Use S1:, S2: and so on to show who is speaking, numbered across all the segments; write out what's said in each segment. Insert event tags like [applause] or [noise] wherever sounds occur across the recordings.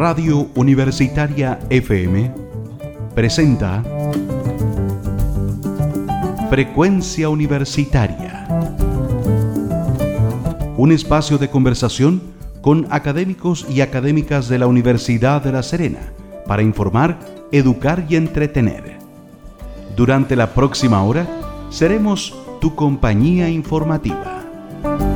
S1: Radio Universitaria FM presenta Frecuencia Universitaria. Un espacio de conversación con académicos y académicas de la Universidad de La Serena para informar, educar y entretener. Durante la próxima hora seremos tu compañía informativa.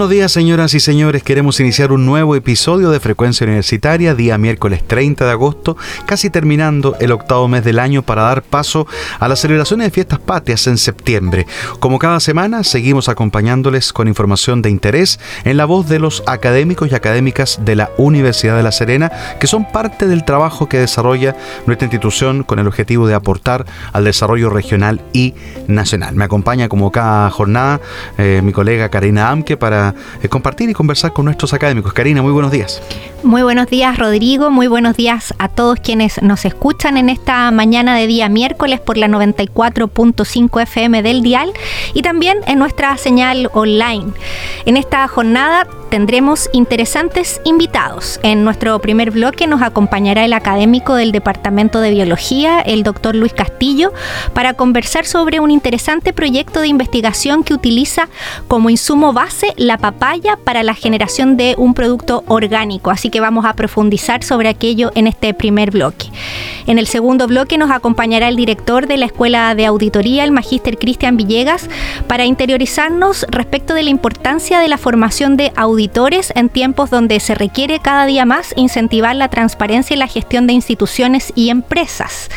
S2: Buenos días, señoras y señores. Queremos iniciar un nuevo episodio de Frecuencia Universitaria, día miércoles 30 de agosto, casi terminando el octavo mes del año para dar paso a las celebraciones de fiestas patrias en septiembre. Como cada semana, seguimos acompañándoles con información de interés en la voz de los académicos y académicas de la Universidad de La Serena, que son parte del trabajo que desarrolla nuestra institución con el objetivo de aportar al desarrollo regional y nacional. Me acompaña como cada jornada eh, mi colega Karina Amke para eh, compartir y conversar con nuestros académicos. Karina, muy buenos días.
S3: Muy buenos días, Rodrigo. Muy buenos días a todos quienes nos escuchan en esta mañana de día miércoles por la 94.5 FM del Dial y también en nuestra señal online. En esta jornada tendremos interesantes invitados. En nuestro primer bloque nos acompañará el académico del Departamento de Biología, el doctor Luis Castillo, para conversar sobre un interesante proyecto de investigación que utiliza como insumo base la papaya para la generación de un producto orgánico. Así que vamos a profundizar sobre aquello en este primer bloque. En el segundo bloque nos acompañará el director de la Escuela de Auditoría, el magíster Cristian Villegas, para interiorizarnos respecto de la importancia de la formación de en tiempos donde se requiere cada día más incentivar la transparencia y la gestión de instituciones y empresas.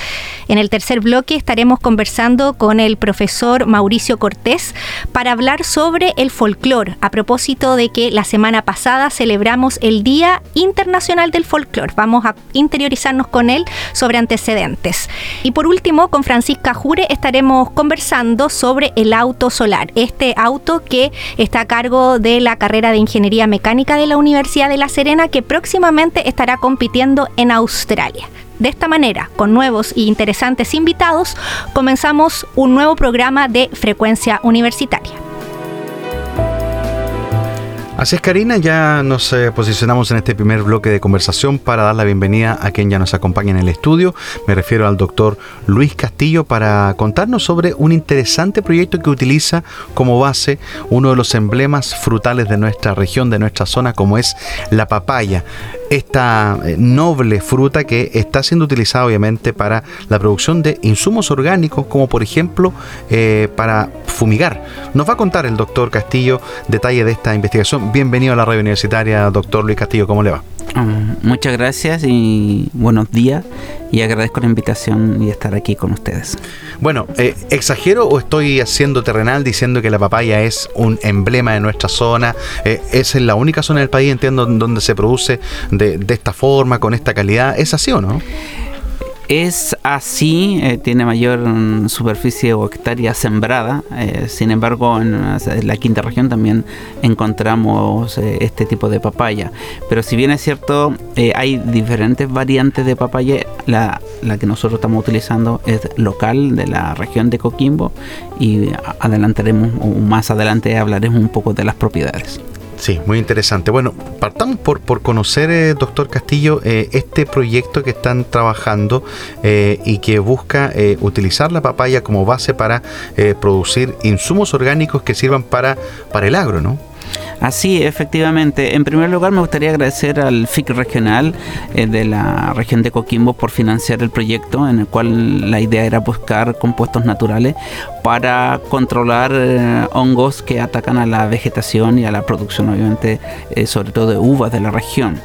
S3: En el tercer bloque estaremos conversando con el profesor Mauricio Cortés para hablar sobre el folclore, a propósito de que la semana pasada celebramos el Día Internacional del Folclore. Vamos a interiorizarnos con él sobre antecedentes. Y por último, con Francisca Jure estaremos conversando sobre el auto solar, este auto que está a cargo de la carrera de Ingeniería Mecánica de la Universidad de La Serena que próximamente estará compitiendo en Australia. De esta manera, con nuevos e interesantes invitados, comenzamos un nuevo programa de frecuencia universitaria.
S2: Así es, Karina, ya nos eh, posicionamos en este primer bloque de conversación para dar la bienvenida a quien ya nos acompaña en el estudio. Me refiero al doctor Luis Castillo para contarnos sobre un interesante proyecto que utiliza como base uno de los emblemas frutales de nuestra región, de nuestra zona, como es la papaya esta eh, noble fruta que está siendo utilizada obviamente para la producción de insumos orgánicos como por ejemplo eh, para fumigar. Nos va a contar el doctor Castillo detalle de esta investigación. Bienvenido a la radio universitaria, doctor Luis Castillo, ¿cómo le va?
S4: Um, muchas gracias y buenos días y agradezco la invitación y estar aquí con ustedes.
S2: Bueno, eh, ¿exagero o estoy haciendo terrenal diciendo que la papaya es un emblema de nuestra zona? Eh, es la única zona del país, entiendo, donde se produce de, de esta forma, con esta calidad. ¿Es así o no?
S4: Es así, eh, tiene mayor mm, superficie o hectárea sembrada, eh, sin embargo en, la quinta región también encontramos eh, este tipo de papaya. Pero si bien es cierto, hay diferentes variantes de papaya, la, la, que nosotros estamos utilizando es local de la región de Coquimbo y adelantaremos, o más adelante hablaremos un poco de las propiedades.
S2: Sí, muy interesante. Bueno, partamos por, por conocer, eh, doctor Castillo, eh, este proyecto que están trabajando eh, y que busca utilizar la papaya como base para producir insumos orgánicos que sirvan para, para el agro, ¿no?
S4: Así, efectivamente. En primer lugar, me gustaría agradecer al FIC regional eh, de la región de Coquimbo por financiar el proyecto, en el cual la idea era buscar compuestos naturales para controlar eh, hongos que atacan a la vegetación y a la producción, obviamente, eh, sobre todo de uvas de la región.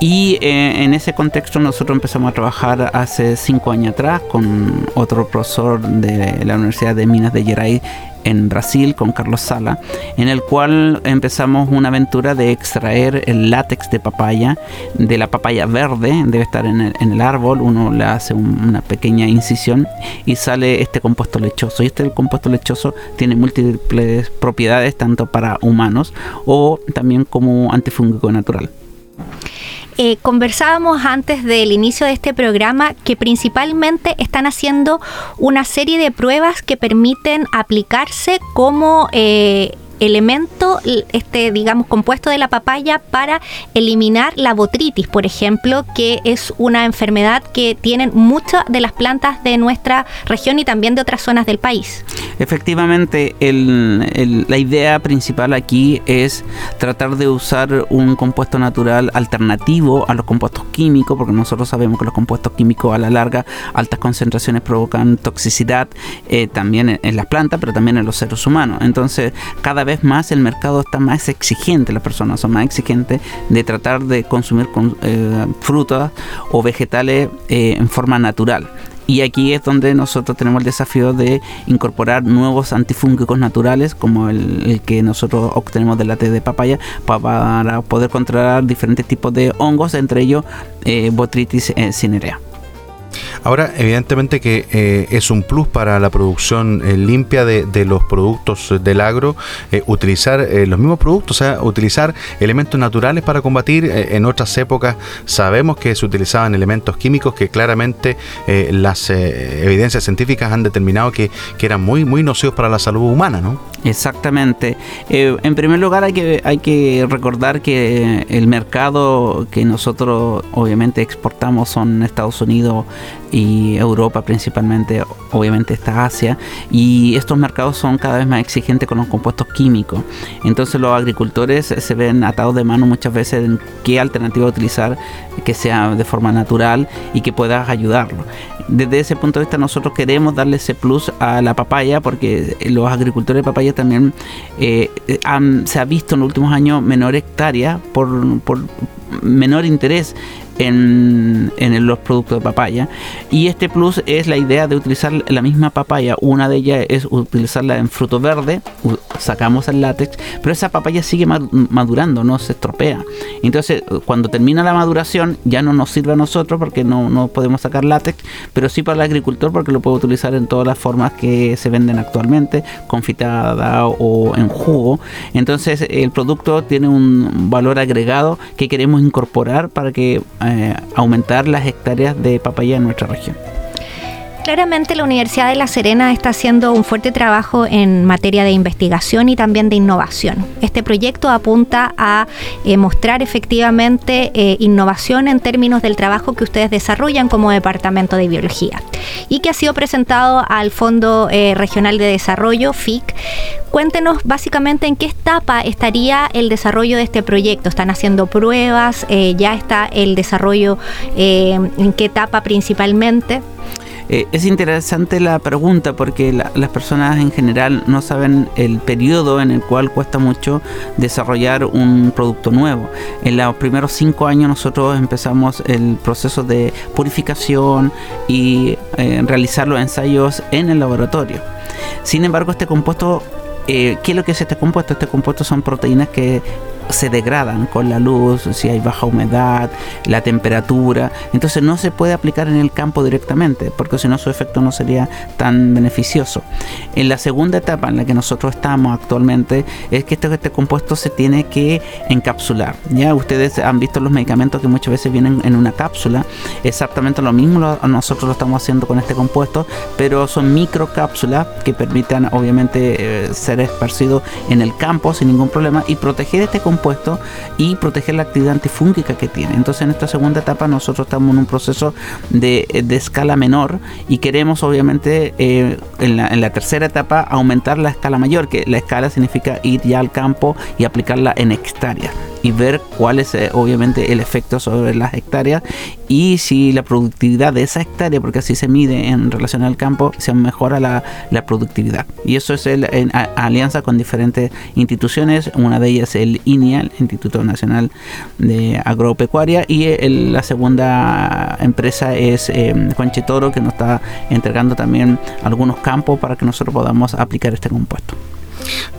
S4: Y en ese contexto nosotros empezamos a trabajar hace cinco años atrás con otro profesor de la Universidad de Minas de Gerais en Brasil con Carlos Sala, en el cual empezamos una aventura de extraer el látex de papaya, de la papaya verde, debe estar en el, árbol, uno le hace una pequeña incisión y sale este compuesto lechoso. Y este compuesto lechoso tiene múltiples propiedades tanto para humanos o también como antifúngico natural.
S3: Eh, conversábamos antes del inicio de este programa que principalmente están haciendo una serie de pruebas que permiten aplicarse como eh, elemento, este, digamos, compuesto de la papaya para eliminar la botritis, por ejemplo, que es una enfermedad que tienen muchas de las plantas de nuestra región y también de otras zonas del país.
S4: Efectivamente, la idea principal aquí es tratar de usar un compuesto natural alternativo a los compuestos químicos, porque nosotros sabemos que los compuestos químicos a la larga, altas concentraciones provocan toxicidad eh, también en, en las plantas, pero también en los seres humanos. Entonces, cada vez más el mercado está más exigente, las personas son más exigentes de tratar de consumir eh, frutas o vegetales eh, en forma natural. Y aquí es donde nosotros tenemos el desafío de incorporar nuevos antifúngicos naturales, como el, que nosotros obtenemos del té de papaya, para poder controlar diferentes tipos de hongos, entre ellos eh, Botrytis cinerea.
S2: Ahora, evidentemente que eh, es un plus para la producción eh, limpia de, los productos del agro eh, utilizar los mismos productos, o sea, utilizar elementos naturales para combatir. en otras épocas sabemos que se utilizaban elementos químicos que claramente las evidencias científicas han determinado que, que, eran muy, muy nocivos para la salud humana, ¿no?
S4: Exactamente. en primer lugar hay que, hay que recordar que el mercado que nosotros obviamente exportamos son Estados Unidos, y Europa principalmente, obviamente está Asia, y estos mercados son cada vez más exigentes con los compuestos químicos. Entonces los agricultores se ven atados de mano muchas veces en qué alternativa utilizar que sea de forma natural y que pueda ayudarlo. Desde ese punto de vista nosotros queremos darle ese plus a la papaya porque los agricultores de papaya también eh, se ha visto en los últimos años menor hectárea por, por menor interés en, los productos de papaya. Y este plus es la idea de utilizar la misma papaya. Una de ellas es utilizarla en fruto verde, sacamos el látex, pero esa papaya sigue madurando, no se estropea. Entonces, cuando termina la maduración, ya no nos sirve a nosotros porque no, no podemos sacar látex, pero sí para el agricultor porque lo puede utilizar en todas las formas que se venden actualmente, confitada o en jugo. Entonces, el producto tiene un valor agregado que queremos incorporar para que eh, aumentar las hectáreas de papaya en nuestra región.
S3: Claramente la Universidad de La Serena está haciendo un fuerte trabajo en materia de investigación y también de innovación. Este proyecto apunta a eh, mostrar efectivamente eh, innovación en términos del trabajo que ustedes desarrollan como Departamento de Biología y que ha sido presentado al Fondo Regional de Desarrollo, FIC. Cuéntenos básicamente en qué etapa estaría el desarrollo de este proyecto. ¿Están haciendo pruebas? ¿Ya está el desarrollo en qué etapa principalmente?
S4: Eh, es interesante la pregunta porque las personas en general no saben el periodo en el cual cuesta mucho desarrollar un producto nuevo. En los primeros cinco años nosotros empezamos el proceso de purificación y eh, realizar los ensayos en el laboratorio. Sin embargo, este compuesto eh, ¿qué es lo que es este compuesto? Este compuesto son proteínas que se degradan con la luz, si hay baja humedad, la temperatura. Entonces no se puede aplicar en el campo directamente, porque si no su efecto no sería tan beneficioso. En la segunda etapa en la que nosotros estamos actualmente es que este, este compuesto se tiene que encapsular. Ya ustedes han visto los medicamentos que muchas veces vienen en una cápsula. Exactamente lo mismo nosotros lo estamos haciendo con este compuesto, pero son microcápsulas que permitan obviamente eh, ser esparcidos en el campo sin ningún problema y proteger este compuesto puesto y proteger la actividad antifúngica que tiene. Entonces en esta segunda etapa nosotros estamos en un proceso de, escala menor y queremos obviamente eh, en, la, en la tercera etapa aumentar la escala mayor, que la escala significa ir ya al campo y aplicarla en hectáreas y ver cuál es eh, obviamente el efecto sobre las hectáreas y si la productividad de esa hectárea, porque así se mide en relación al campo, se mejora la, la productividad. Y eso es el, en alianza con diferentes instituciones, una de ellas el INIA, el Instituto Nacional de Agropecuaria, y la segunda empresa es eh, Juanche Toro, que nos está entregando también algunos campos para que nosotros podamos aplicar este compuesto.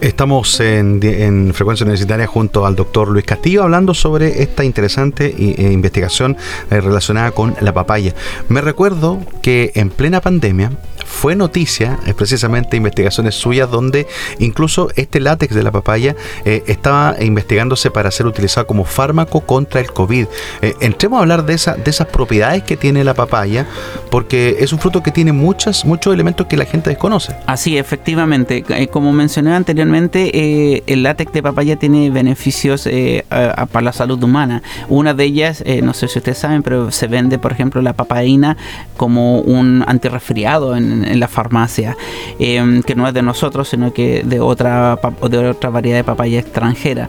S2: Estamos en, Frecuencia Universitaria junto al doctor Luis Castillo hablando sobre esta interesante e investigación eh, relacionada con la papaya. Me recuerdo que en plena pandemia fue noticia, es precisamente investigaciones suyas donde incluso este látex de la papaya eh, estaba investigándose para ser utilizado como fármaco contra el COVID. Eh, entremos a hablar de, esa, de esas propiedades que tiene la papaya, porque es un fruto que tiene muchas, muchos elementos que la gente desconoce.
S4: Así, efectivamente. Eh, como mencioné anteriormente, el látex de papaya tiene beneficios para la salud humana. Una de ellas, no sé si ustedes saben, pero se vende, por ejemplo, la papaína como un antirresfriado en, la farmacia, em, que no es de nosotros, sino que de otra, de otra variedad de papaya extranjera.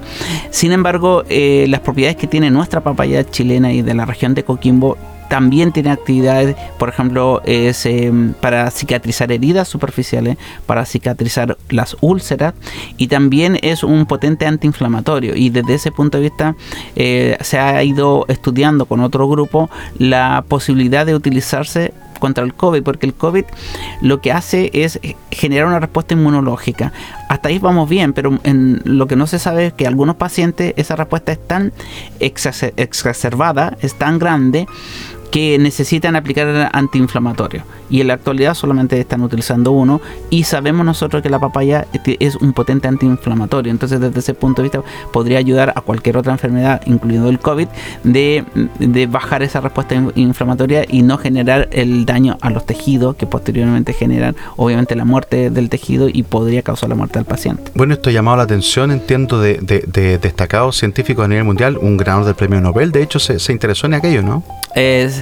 S4: Sin embargo, eh, las propiedades que tiene nuestra papaya chilena y de la región de Coquimbo también tiene actividades, por ejemplo, es em, para cicatrizar heridas superficiales, para cicatrizar las úlceras y también es un potente antiinflamatorio. Y desde ese punto de vista eh, se ha ido estudiando con otro grupo la posibilidad de utilizarse contra el COVID, porque el COVID lo que hace es generar una respuesta inmunológica. Hasta ahí vamos bien, pero en lo que no se sabe es que algunos pacientes esa respuesta es tan exacerbada, es tan grande, que necesitan aplicar antiinflamatorio y en la actualidad solamente están utilizando uno y sabemos nosotros que la papaya es un potente antiinflamatorio entonces desde ese punto de vista podría ayudar a cualquier otra enfermedad incluido el COVID de, de bajar esa respuesta inflamatoria y no generar el daño a los tejidos que posteriormente generan obviamente la muerte del tejido y podría causar la muerte del paciente.
S2: Bueno, esto ha llamado la atención, entiendo, de, de, destacados científicos a nivel mundial, un ganador del premio Nobel, de hecho se, se interesó en aquello, ¿no?
S4: Es,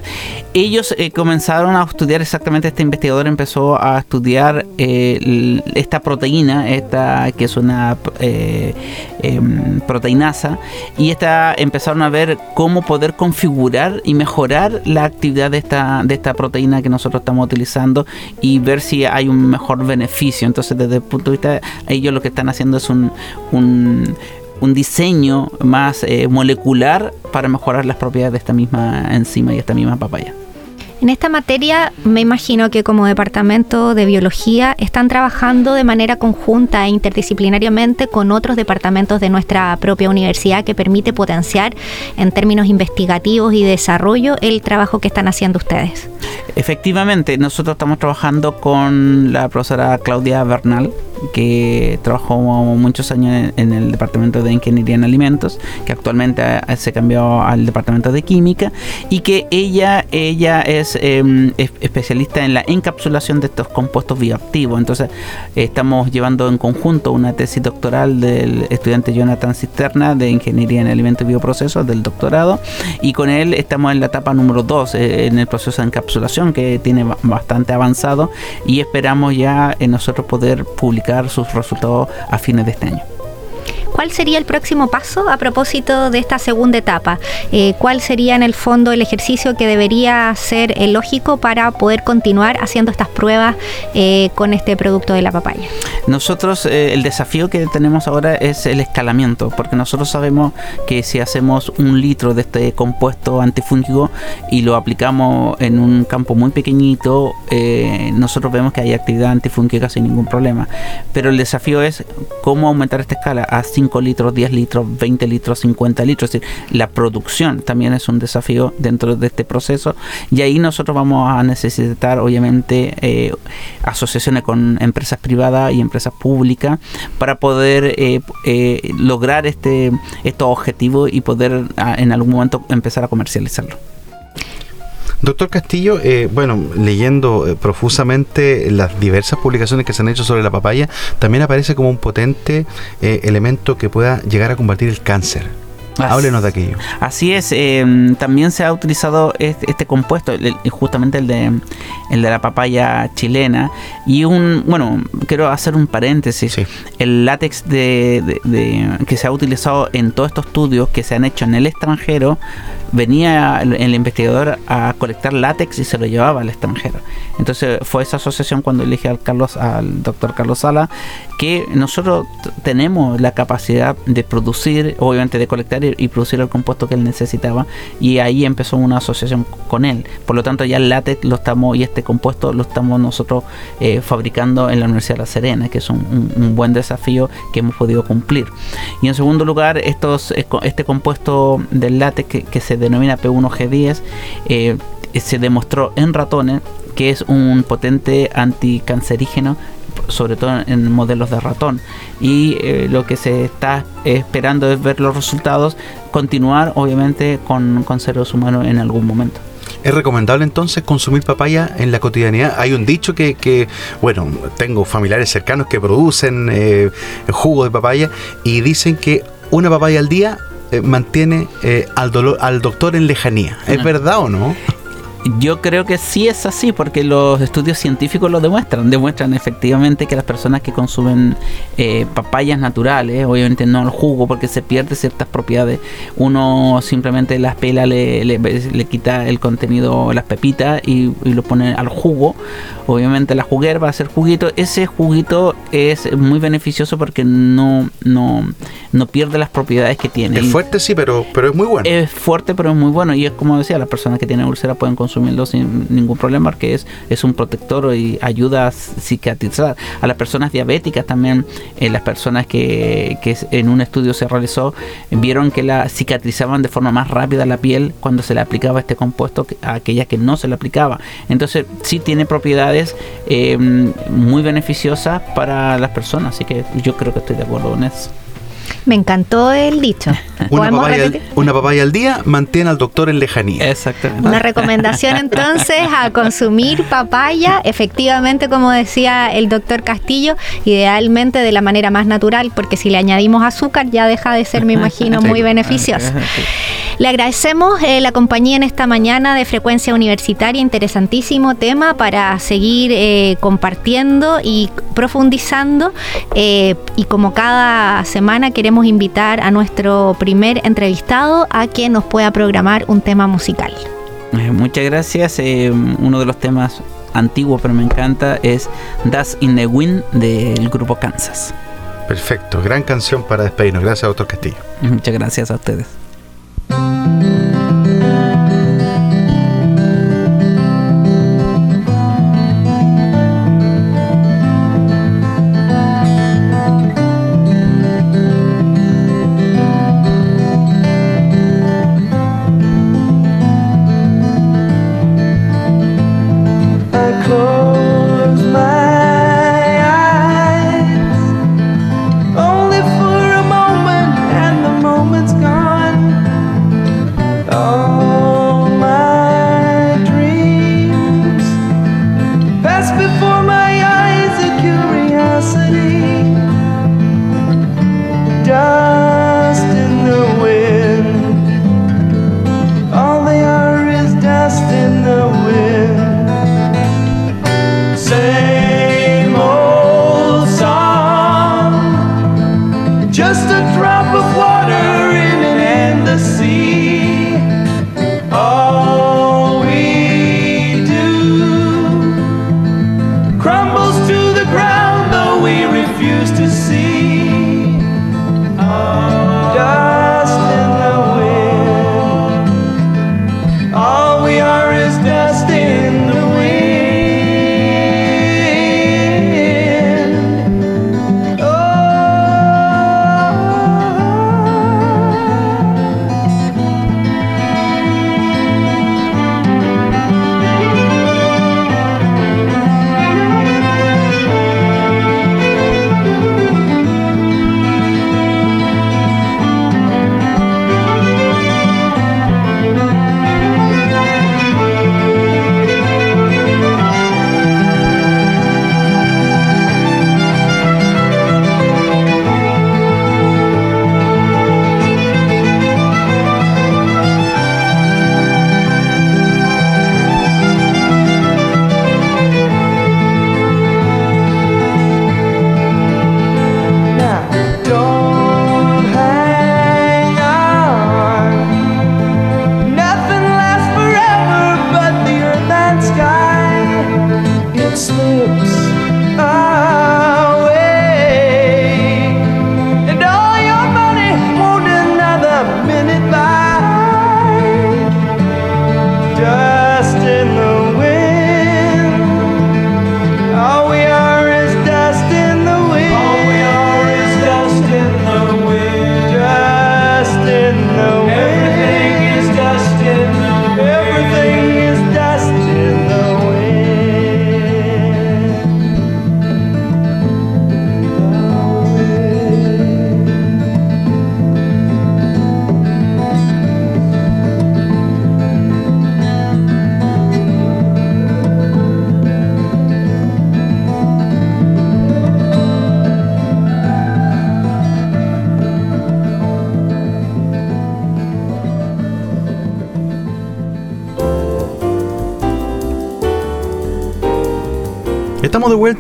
S4: ellos eh, comenzaron a estudiar exactamente, este investigador empezó a estudiar eh, esta proteína, esta que es una eh, em, proteinasa, y esta empezaron a ver cómo poder configurar y mejorar la actividad de esta, de esta proteína que nosotros estamos utilizando y ver si hay un mejor beneficio. Entonces, desde el punto de vista, ellos lo que están haciendo es un, un un diseño más eh, molecular para mejorar las propiedades de esta misma enzima y esta misma papaya.
S3: En esta materia me imagino que como departamento de biología están trabajando de manera conjunta e interdisciplinariamente con otros departamentos de nuestra propia universidad que permite potenciar en términos investigativos y desarrollo el trabajo que están haciendo ustedes.
S4: Efectivamente, nosotros estamos trabajando con la profesora Claudia Bernal, que trabajó muchos años en el departamento de ingeniería en alimentos, que actualmente se cambió al departamento de química y que ella, ella es em, especialista en la encapsulación de estos compuestos bioactivos. Entonces estamos llevando en conjunto una tesis doctoral del estudiante Jonathan Cisterna de ingeniería en alimentos y bioprocesos del doctorado y con él estamos en la etapa número 2 eh, en el proceso de encapsulación que tiene bastante avanzado y esperamos ya en nosotros poder publicar sus resultados a fines de este año.
S3: ¿Cuál sería el próximo paso a propósito de esta segunda etapa? Eh, ¿Cuál sería en el fondo el ejercicio que debería ser el lógico para poder continuar haciendo estas pruebas eh, con este producto de la papaya?
S4: Nosotros eh, el desafío que tenemos ahora es el escalamiento, porque nosotros sabemos que si hacemos un litro de este compuesto antifúngico y lo aplicamos en un campo muy pequeñito, nosotros vemos que hay actividad antifúngica sin ningún problema. Pero el desafío es cómo aumentar esta escala 5 litros, 10 litros, 20 litros, 50 litros. Es decir, la producción también es un desafío dentro de este proceso. Y ahí nosotros vamos a necesitar, obviamente, eh, asociaciones con empresas privadas y empresas públicas para poder eh, eh, lograr este, estos objetivos y poder ah, en algún momento empezar a comercializarlo.
S2: Doctor Castillo, eh, bueno, leyendo eh, profusamente las diversas publicaciones que se han hecho sobre la papaya, también aparece como un potente eh, elemento que pueda llegar a combatir el cáncer. Háblenos de aquello.
S4: Así es, em, también se ha utilizado este, este compuesto, justamente el de, el de la papaya chilena. Y un, bueno, quiero hacer un paréntesis. El látex de, que se ha utilizado en todos estos estudios que se han hecho en el extranjero venía el, investigador a colectar látex y se lo llevaba al extranjero. Entonces fue esa asociación cuando elige al Carlos, al doctor Carlos Sala, que nosotros tenemos la capacidad de producir, obviamente de colectar y, producir el compuesto que él necesitaba, y ahí empezó una asociación con él. Por lo tanto, ya el látex lo estamos y este compuesto lo estamos nosotros eh, fabricando en la Universidad de La Serena, que es un, buen desafío que hemos podido cumplir. Y en segundo lugar, estos, este compuesto del látex que, que se denomina P1G10, eh, se demostró en ratones que es un potente anticancerígeno sobre todo en modelos de ratón. Y eh, lo que se está esperando es ver los resultados, continuar obviamente con, con seres humanos en algún momento.
S2: ¿Es recomendable entonces consumir papaya en la cotidianidad? Hay un dicho que, que bueno, tengo familiares cercanos que producen eh, jugo de papaya y dicen que una papaya al día eh, mantiene eh, al, dolor, al doctor en lejanía. ¿Es verdad o no?
S4: Yo creo que sí es así, porque los estudios científicos lo demuestran. Demuestran efectivamente que las personas que consumen eh, papayas naturales, obviamente no el jugo, porque se pierde ciertas propiedades. Uno simplemente las pela, le, le, quita el contenido, las pepitas y, lo pone al jugo. Obviamente la juguera va a ser juguito. Ese juguito es muy beneficioso porque no, no, no pierde las propiedades que tiene.
S2: Es fuerte, sí, pero, pero es muy bueno.
S4: Es fuerte, pero es muy bueno. Y es como decía, las personas que tienen úlcera pueden consumir consumirlo sin ningún problema porque es, es un protector y ayuda a cicatrizar. A las personas diabéticas también, eh, las personas que, que, en un estudio se realizó, vieron que la cicatrizaban de forma más rápida la piel cuando se le aplicaba este compuesto a aquellas que no se le aplicaba. Entonces sí tiene propiedades eh, muy beneficiosas para las personas, así que yo creo que estoy de acuerdo con eso.
S3: Me encantó el dicho. [laughs]
S2: Una papaya, al, una papaya, al, día mantiene al doctor en lejanía.
S4: Exactamente.
S3: Una recomendación [laughs] entonces a consumir papaya, efectivamente, como decía el doctor Castillo, idealmente de la manera más natural, porque si le añadimos azúcar ya deja de ser, me imagino, [laughs] muy beneficioso. Le agradecemos eh, la compañía en esta mañana de frecuencia universitaria, interesantísimo tema para seguir eh, compartiendo y profundizando. Eh, y como cada semana queremos invitar a nuestro primer entrevistado a que nos pueda programar un tema musical.
S4: muchas gracias. uno de los temas antiguos, pero me encanta, es Das in the Wind del grupo Kansas.
S2: Perfecto, gran canción para despedirnos. Gracias, doctor Castillo.
S4: Muchas gracias a ustedes.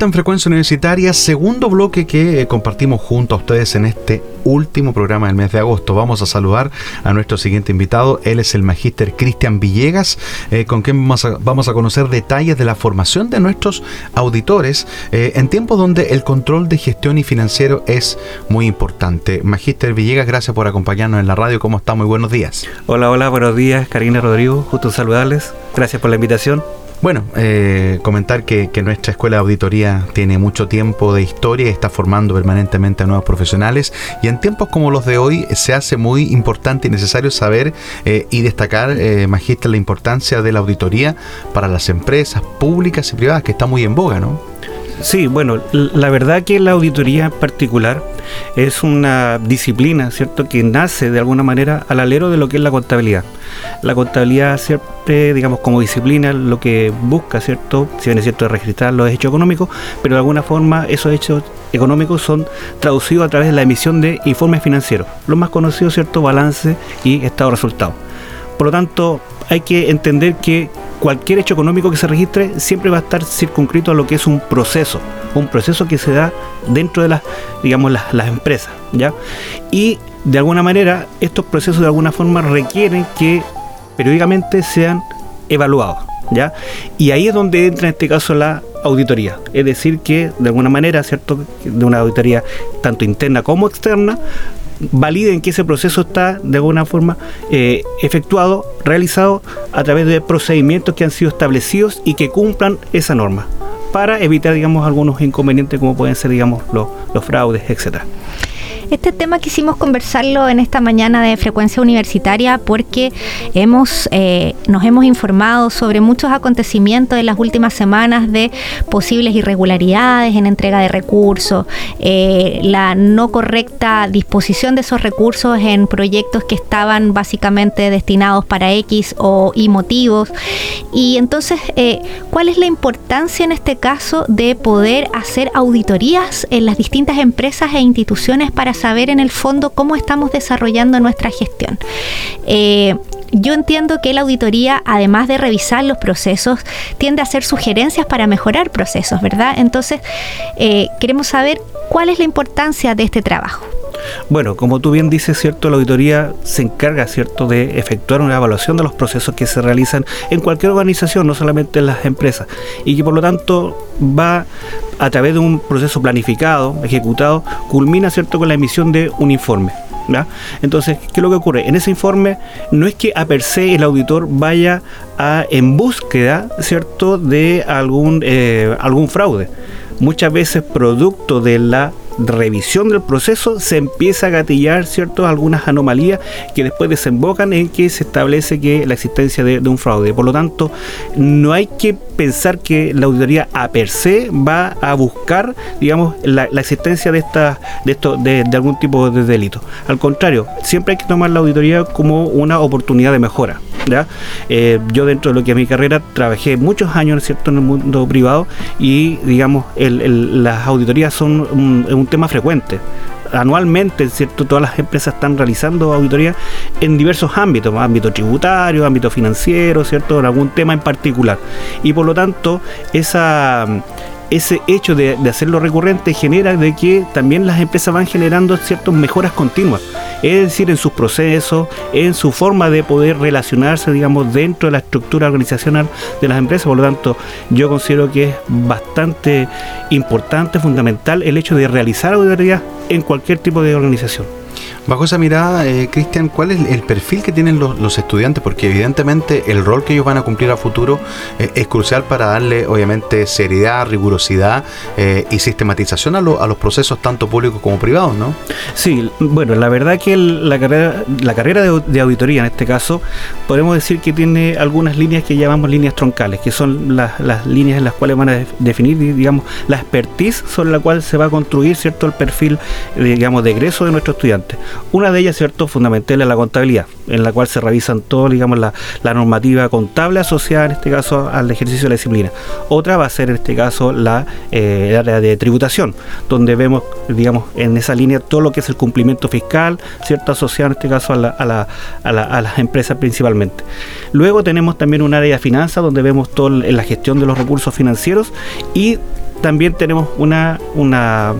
S2: En Frecuencia Universitaria, segundo bloque que eh, compartimos junto a ustedes en este último programa del mes de agosto. Vamos a saludar a nuestro siguiente invitado. Él es el magíster Cristian Villegas, eh, con quien vamos a, conocer detalles de la formación de nuestros auditores eh, en tiempos donde el control de gestión y financiero es muy importante. Magíster Villegas, gracias por acompañarnos en la radio. ¿Cómo está? Muy buenos días.
S5: Hola, hola, buenos días, Karina Rodrigo. Justo saludarles. Gracias por la invitación.
S2: Bueno, eh, comentar que, nuestra escuela de auditoría tiene mucho tiempo de historia y está formando permanentemente a nuevos profesionales y en tiempos como los de hoy se hace muy importante y necesario saber eh, y destacar, eh, la importancia de la auditoría para las empresas públicas y privadas que está muy en boga, ¿no?
S5: Sí, bueno, la verdad que la auditoría en particular es una disciplina, ¿cierto?, que nace de alguna manera al alero de lo que es la contabilidad. La contabilidad siempre, digamos, como disciplina, lo que busca, ¿cierto?, si bien es cierto, de registrar los hechos económicos, pero de alguna forma esos hechos económicos son traducidos a través de la emisión de informes financieros, los más conocidos, ¿cierto?, balance y estado de resultados. Por lo tanto, hay que entender que cualquier hecho económico que se registre siempre va a estar circunscrito a lo que es un proceso, un proceso que se da dentro de las, digamos, las, empresas, ¿ya? Y de alguna manera, estos procesos de alguna forma requieren que periódicamente sean evaluados, ¿ya? Y ahí es donde entra en este caso la auditoría, es decir, que de alguna manera, ¿cierto?, de una auditoría tanto interna como externa, validen que ese proceso está de alguna forma eh, efectuado, realizado a través de procedimientos que han sido establecidos y que cumplan esa norma para evitar, digamos, algunos inconvenientes como pueden ser, digamos, los, los fraudes, etcétera.
S3: Este tema quisimos conversarlo en esta mañana de frecuencia universitaria porque hemos, eh, nos hemos informado sobre muchos acontecimientos en las últimas semanas de posibles irregularidades en entrega de recursos, eh, la no correcta disposición de esos recursos en proyectos que estaban básicamente destinados para X o Y motivos. Y entonces, eh, ¿cuál es la importancia en este caso de poder hacer auditorías en las distintas empresas e instituciones para saber en el fondo cómo estamos desarrollando nuestra gestión. Eh, yo entiendo que la auditoría, además de revisar los procesos, tiende a hacer sugerencias para mejorar procesos, ¿verdad? Entonces, eh, queremos saber cuál es la importancia de este trabajo.
S5: Bueno, como tú bien dices, cierto, la auditoría se encarga, cierto, de efectuar una evaluación de los procesos que se realizan en cualquier organización, no solamente en las empresas, y que por lo tanto va a través de un proceso planificado, ejecutado, culmina, cierto, con la emisión de un informe. Entonces, ¿qué es lo que ocurre? En ese informe no es que a per se el auditor vaya a, en búsqueda, ¿cierto?, de algún, eh, algún fraude. Muchas veces producto de la revisión del proceso se empieza a gatillar cierto algunas anomalías que después desembocan en que se establece que la existencia de, un fraude. Por lo tanto, no hay que pensar que la auditoría a per se va a buscar, digamos, la, existencia de esta, de esto, de, algún tipo de delito. Al contrario, siempre hay que tomar la auditoría como una oportunidad de mejora. Eh, yo dentro de lo que es mi carrera trabajé muchos años ¿cierto? en el mundo privado y digamos las auditorías son un tema frecuente anualmente, ¿cierto? Todas las empresas están realizando auditoría en diversos ámbitos, ámbito tributario, ámbito financiero, ¿cierto? En algún tema en particular. Y por lo tanto, esa ese hecho de, hacerlo recurrente genera de que también las empresas van generando ciertas mejoras continuas, es decir, en sus procesos, en su forma de poder relacionarse, digamos, dentro de la estructura organizacional de las empresas. Por lo tanto, yo considero que es bastante importante, fundamental el hecho de realizar auditorías en cualquier tipo de organización.
S2: Bajo esa mirada, eh, Cristian, ¿cuál es el perfil que tienen los, estudiantes? Porque evidentemente el rol que ellos van a cumplir a futuro eh, es crucial para darle, obviamente, seriedad, rigurosidad eh, y sistematización a, los procesos tanto públicos como privados, ¿no?
S5: Sí, bueno, la verdad que la carrera, la carrera de, auditoría en este caso, podemos decir que tiene algunas líneas que llamamos líneas troncales, que son las, líneas en las cuales van a definir, digamos, la expertise sobre la cual se va a construir, ¿cierto?, el perfil, digamos, de egreso de nuestro estudiante. Una de ellas, ¿cierto?, fundamental es la contabilidad, en la cual se revisan todo, digamos, la, normativa contable asociada, en este caso, al ejercicio de la disciplina. Otra va a ser, en este caso, la eh, área de tributación, donde vemos, digamos, en esa línea todo lo que es el cumplimiento fiscal, ¿cierto?, asociado, en este caso, a, a las empresas principalmente. Luego tenemos también un área de finanzas, donde vemos toda la gestión de los recursos financieros y también tenemos una, una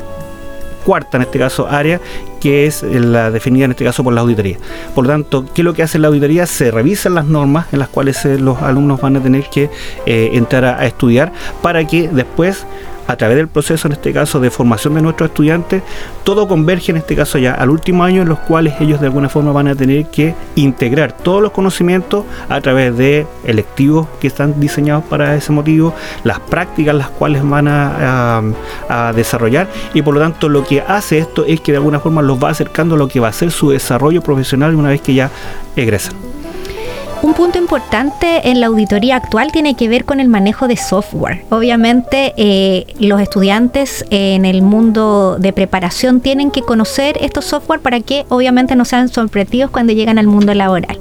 S5: cuarta, en este caso, área, que es la definida en este caso por la auditoría. Por lo tanto, ¿qué es lo que hace la auditoría? Se revisan las normas en las cuales eh, los alumnos van a tener que eh, entrar a estudiar para que después a través del proceso, en este caso, de formación de nuestros estudiantes, todo converge en este caso ya al último año en los cuales ellos de alguna forma van a tener que integrar todos los conocimientos a través de electivos que están diseñados para ese motivo, las prácticas las cuales van a, desarrollar y por lo tanto lo que hace esto es que de alguna forma los va acercando a lo que va a ser su desarrollo profesional una vez que ya egresan.
S3: Un punto importante en la auditoría actual tiene que ver con el manejo de software. Obviamente eh, los estudiantes en el mundo de preparación tienen que conocer estos software para que obviamente no sean sorprendidos cuando llegan al mundo laboral.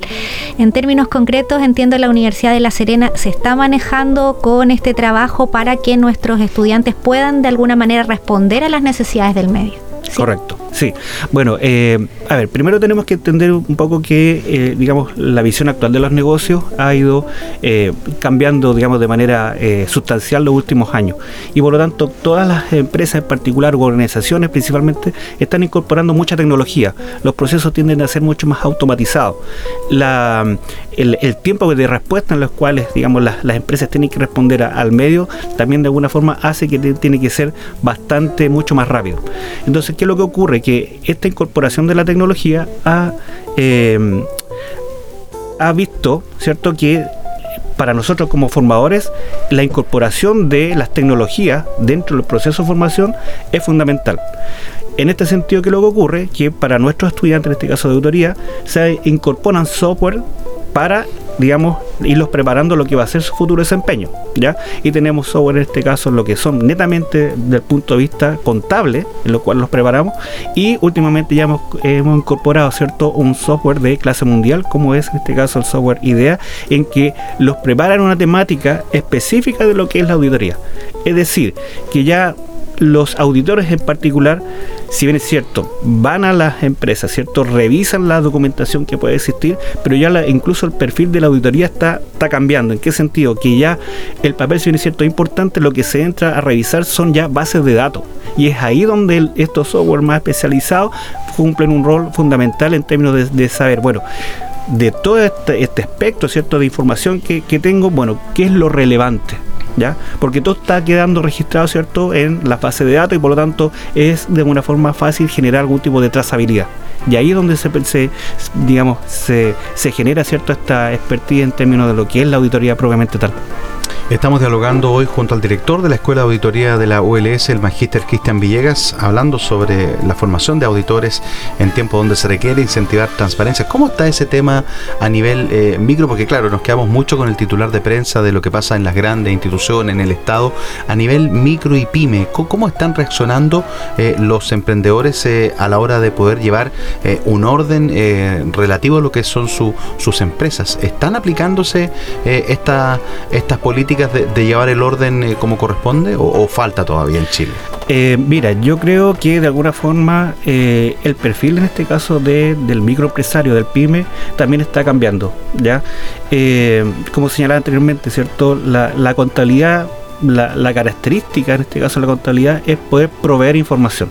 S3: En términos concretos, entiendo la Universidad de La Serena se está manejando con este trabajo para que nuestros estudiantes puedan de alguna manera responder a las necesidades del medio.
S5: Correcto, sí. Bueno, eh, a ver, primero tenemos que entender un poco que, eh, digamos, la visión actual de los negocios ha ido eh, cambiando, digamos, de manera sustancial los últimos años. Y por lo tanto, todas las empresas en particular, o organizaciones principalmente, están incorporando mucha tecnología. Los procesos tienden a ser mucho más automatizados. La, el, tiempo de respuesta en los cuales, digamos, las, empresas tienen que responder al medio, también de alguna forma hace que tiene que ser bastante, mucho más rápido. Entonces, ¿qué es lo que ocurre? Que esta incorporación de la tecnología ha, em, ha visto, ¿cierto?, que para nosotros como formadores, la incorporación de las tecnologías dentro del proceso de formación es fundamental. En este sentido, ¿qué es lo que ocurre? Que para nuestros estudiantes, en este caso de autoría, se incorporan software para digamos, irlos preparando lo que va a ser su futuro desempeño, ¿ya? Y tenemos software en este caso lo que son netamente del punto de vista contable, en lo cual los preparamos, y últimamente ya hemos, incorporado, ¿cierto?, un software de clase mundial, como es en este caso el software IDEA, en que los preparan una temática específica de lo que es la auditoría. Es decir, que ya los auditores en particular, si bien es cierto, van a las empresas, ¿cierto? Revisan la documentación que puede existir, pero ya incluso el perfil de la auditoría está, está cambiando. ¿En qué sentido? Que ya el papel, si bien es cierto, es importante, lo que se entra a revisar son ya bases de datos. Y es ahí donde estos software más especializados cumplen un rol fundamental en términos de, saber, bueno, de todo este, este, espectro ¿cierto? de información que, que tengo, bueno, ¿qué es lo relevante? ¿Ya? Porque todo está quedando registrado, ¿cierto?, en la base de datos y por lo tanto es de alguna forma fácil generar algún tipo de trazabilidad. Y ahí es donde se, digamos, se, se genera, ¿cierto?, esta expertise en términos de lo que es la auditoría propiamente tal.
S2: Estamos dialogando hoy junto al director de la Escuela de Auditoría de la ULS, el magíster Cristian Villegas, hablando sobre la formación de auditores en tiempo donde se requiere incentivar transparencia. ¿Cómo está ese tema a nivel eh, micro? Porque claro, nos quedamos mucho con el titular de prensa de lo que pasa en las grandes instituciones, en el Estado. A nivel micro y pyme, ¿cómo, están reaccionando eh, los emprendedores eh, a la hora de poder llevar un orden relativo a lo que son sus empresas? ¿Están aplicándose esta, estas políticas? De, llevar el orden eh, como corresponde o, falta todavía en Chile?
S5: Eh, mira, yo creo que de alguna forma eh, el perfil en este caso de, del microempresario, del pyme, también está cambiando. ¿ya? como señalaba anteriormente, ¿cierto? La, contabilidad, la, la característica en este caso de la contabilidad es poder proveer información.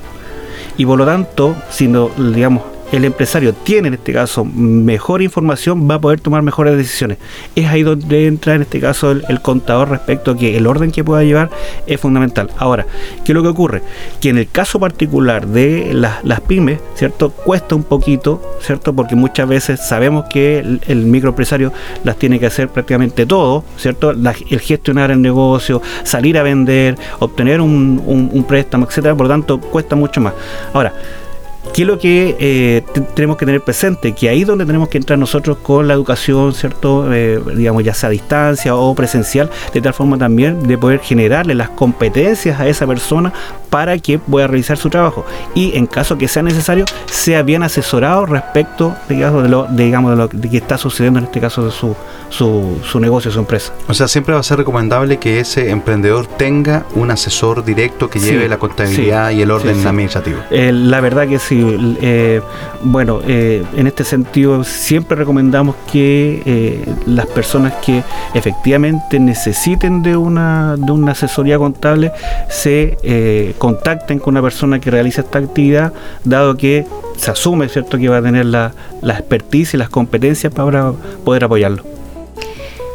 S5: Y por lo tanto, si no, digamos, el empresario tiene en este caso mejor información, va a poder tomar mejores decisiones. Es ahí donde entra en este caso el, contador respecto a que el orden que pueda llevar es fundamental. Ahora, ¿qué es lo que ocurre? Que en el caso particular de las, pymes, ¿cierto? Cuesta un poquito, ¿cierto? Porque muchas veces sabemos que el, microempresario las tiene que hacer prácticamente todo, ¿cierto? el gestionar el negocio, salir a vender, obtener un, un préstamo, etcétera. Por lo tanto, cuesta mucho más. Ahora, ¿Qué es lo que eh, tenemos que tener presente? Que ahí es donde tenemos que entrar nosotros con la educación, ¿cierto? Eh, digamos, ya sea a distancia o presencial, de tal forma también de poder generarle las competencias a esa persona para que pueda realizar su trabajo. Y en caso que sea necesario, sea bien asesorado respecto, digamos, de lo, digamos, de lo que está sucediendo en este caso de su, su, su negocio, su empresa.
S2: O sea, siempre va a ser recomendable que ese emprendedor tenga un asesor directo que lleve la contabilidad y el orden administrativo.
S5: Eh, la verdad que sí eh, bueno, eh, en este sentido siempre recomendamos que eh, las personas que efectivamente necesiten de una, de una asesoría contable se contacten con una persona que realiza esta actividad, dado que se asume cierto que va a tener la, la expertise y las competencias para poder apoyarlo.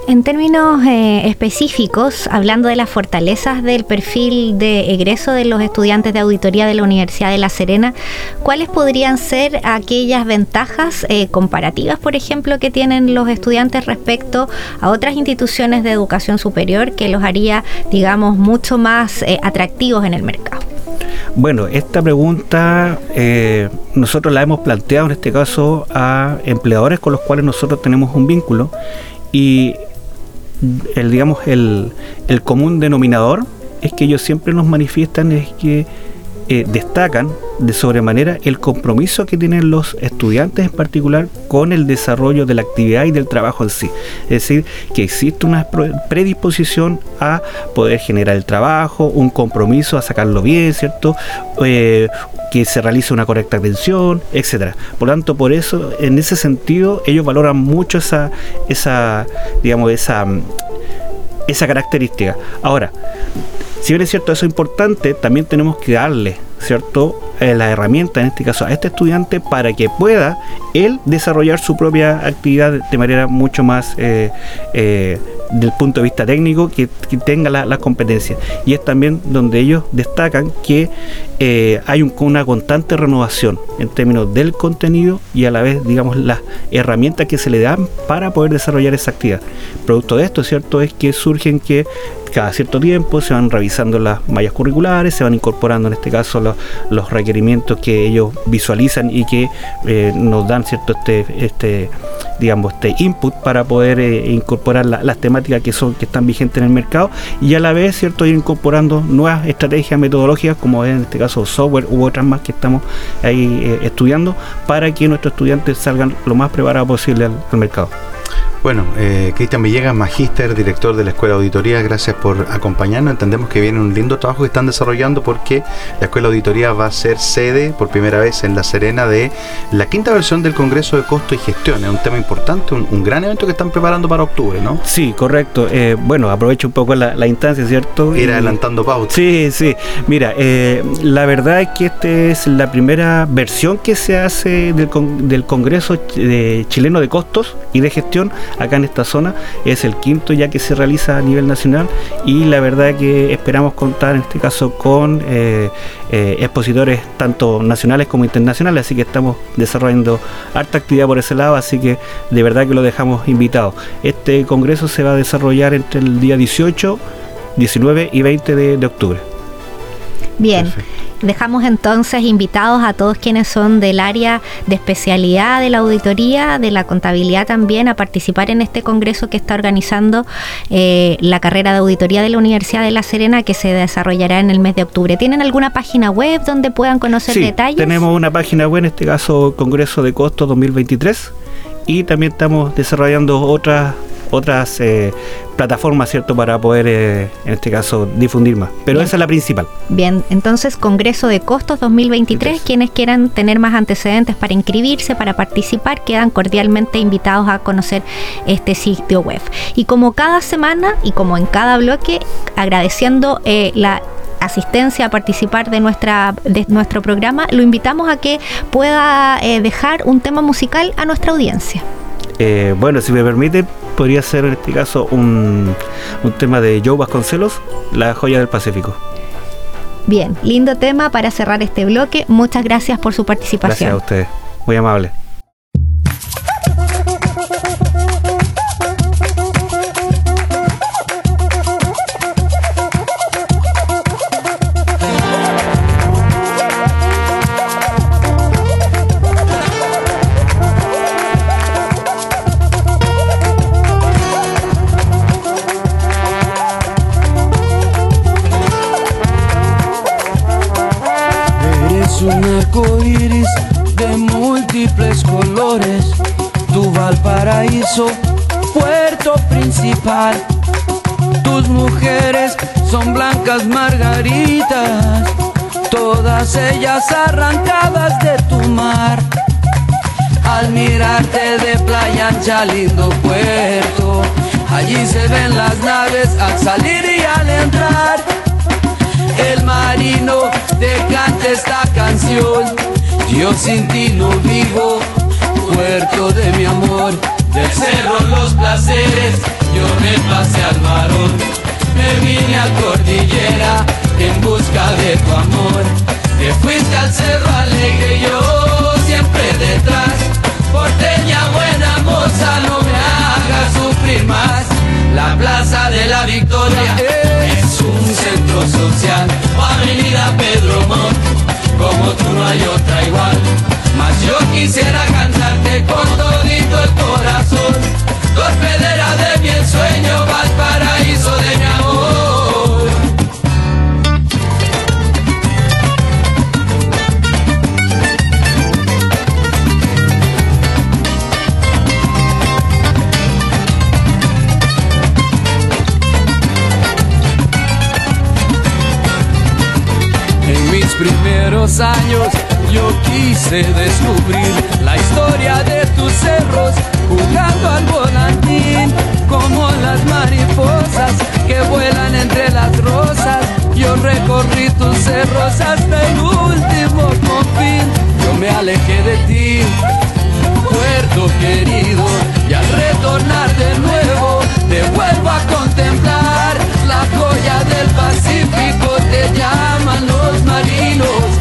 S3: En términos eh, específicos, hablando de las fortalezas del perfil de egreso de los estudiantes de auditoría de la Universidad de La Serena, ¿cuáles podrían ser aquellas ventajas eh, comparativas, por ejemplo, que tienen los estudiantes respecto a otras instituciones de educación superior que los haría, digamos, mucho más eh, atractivos en el mercado?
S5: Bueno, esta pregunta nosotros la hemos planteado en este caso a empleadores con los cuales nosotros tenemos un vínculo y el digamos el, el común denominador es que ellos siempre nos manifiestan es que eh, destacan de sobremanera el compromiso que tienen los estudiantes en particular con el desarrollo de la actividad y del trabajo en sí. Es decir, que existe una predisposición a poder generar el trabajo, un compromiso a sacarlo bien, ¿cierto? Eh, que se realice una correcta atención, etcétera. Por lo tanto, por eso, en ese sentido, ellos valoran mucho esa, esa digamos, esa, esa característica. Ahora, si bien es cierto eso es importante, también tenemos que darle, ¿cierto? Eh, la herramienta, en este caso, a este estudiante para que pueda él desarrollar su propia actividad de manera mucho más eh, eh, del punto de vista técnico que, tenga las competencias. Y es también donde ellos destacan que hay una constante renovación en términos del contenido y a la vez, digamos, las herramientas que se le dan para poder desarrollar esa actividad. Producto de esto, ¿cierto? Es que surgen que cada cierto tiempo se van revisando las mallas curriculares, se van incorporando en este caso los, requerimientos que ellos visualizan y que eh, nos dan cierto este, este digamos este input para poder eh, incorporar las temáticas que son que están vigentes en el mercado y a la vez cierto ir incorporando nuevas estrategias metodológicas como en este caso software u otras más que estamos ahí eh, estudiando para que nuestros estudiantes salgan lo más preparados posible al mercado.
S2: Bueno, eh, Cristian Villegas, magíster, director de la Escuela de Auditoría, gracias por acompañarnos. Entendemos que viene un lindo trabajo que están desarrollando porque la Escuela de Auditoría va a ser sede por primera vez en La Serena de la quinta versión del Congreso de Costo y Gestión. Es un tema importante, un, gran evento que están preparando para octubre, ¿no?
S5: Sí, correcto. Eh, bueno, aprovecho un poco la, instancia, ¿cierto?
S2: Ir adelantando pautas.
S5: Sí, sí. Mira, eh, la verdad es que esta es la primera versión que se hace del, del Congreso Chileno de Costos y de Gestión acá en esta zona. Es el quinto ya que se realiza a nivel nacional y la verdad que esperamos contar en este caso con eh, eh, expositores tanto nacionales como internacionales, así que estamos desarrollando harta actividad por ese lado, así que de verdad que lo dejamos invitado. Este congreso se va a desarrollar entre el día 18, 19 y 20 de, octubre.
S3: Bien. Dejamos entonces invitados a todos quienes son del área de especialidad de la auditoría, de la contabilidad también, a participar en este congreso que está organizando eh, la carrera de auditoría de la Universidad de La Serena que se desarrollará en el mes de octubre. ¿Tienen alguna página web donde puedan conocer
S5: sí,
S3: detalles?
S5: Tenemos una página web, en este caso Congreso de Costos 2023, y también estamos desarrollando otras otras eh, plataformas, ¿cierto?, para poder, eh, en este caso, difundir más. Pero esa es la principal.
S3: Bien, entonces, Congreso de Costos 2023, quienes quieran tener más antecedentes para inscribirse, para participar, quedan cordialmente invitados a conocer este sitio web. Y como cada semana y como en cada bloque, agradeciendo eh, la asistencia a participar de, nuestra, de nuestro programa, lo invitamos a que pueda dejar un tema musical a nuestra audiencia.
S5: Eh, bueno, si me permite, podría ser en este caso un, un tema de Joe Vasconcelos, La joya del Pacífico.
S3: Bien, lindo tema para cerrar este bloque. Muchas gracias por su participación.
S5: Gracias a ustedes, muy amable.
S6: Todas ellas arrancadas de tu mar. Al mirarte de playa ancha, lindo puerto, allí se ven las naves al salir y al entrar. El marino te canta esta canción, yo sin ti no vivo, puerto de mi amor. Del cerro los placeres, yo me pasé al varón, me vine a cordillera en busca de tu amor. Te fuiste al cerro alegre, yo siempre detrás. Porteña buena moza, no me hagas sufrir más. La plaza de la Victoria es un centro social. Avenida Pedro Montt, como tú no hay otra igual. Mas yo quisiera cantarte con todito el corazón. Torpedera de mi ensueño, paraíso de años yo quise descubrir la historia de tus cerros jugando al volantín como las mariposas que vuelan entre las rosas. Yo recorrí tus cerros hasta el último confín. Yo me alejé de ti, puerto querido, y al retornar de nuevo te vuelvo a contemplar la joya del Pacífico. Te llaman los marinos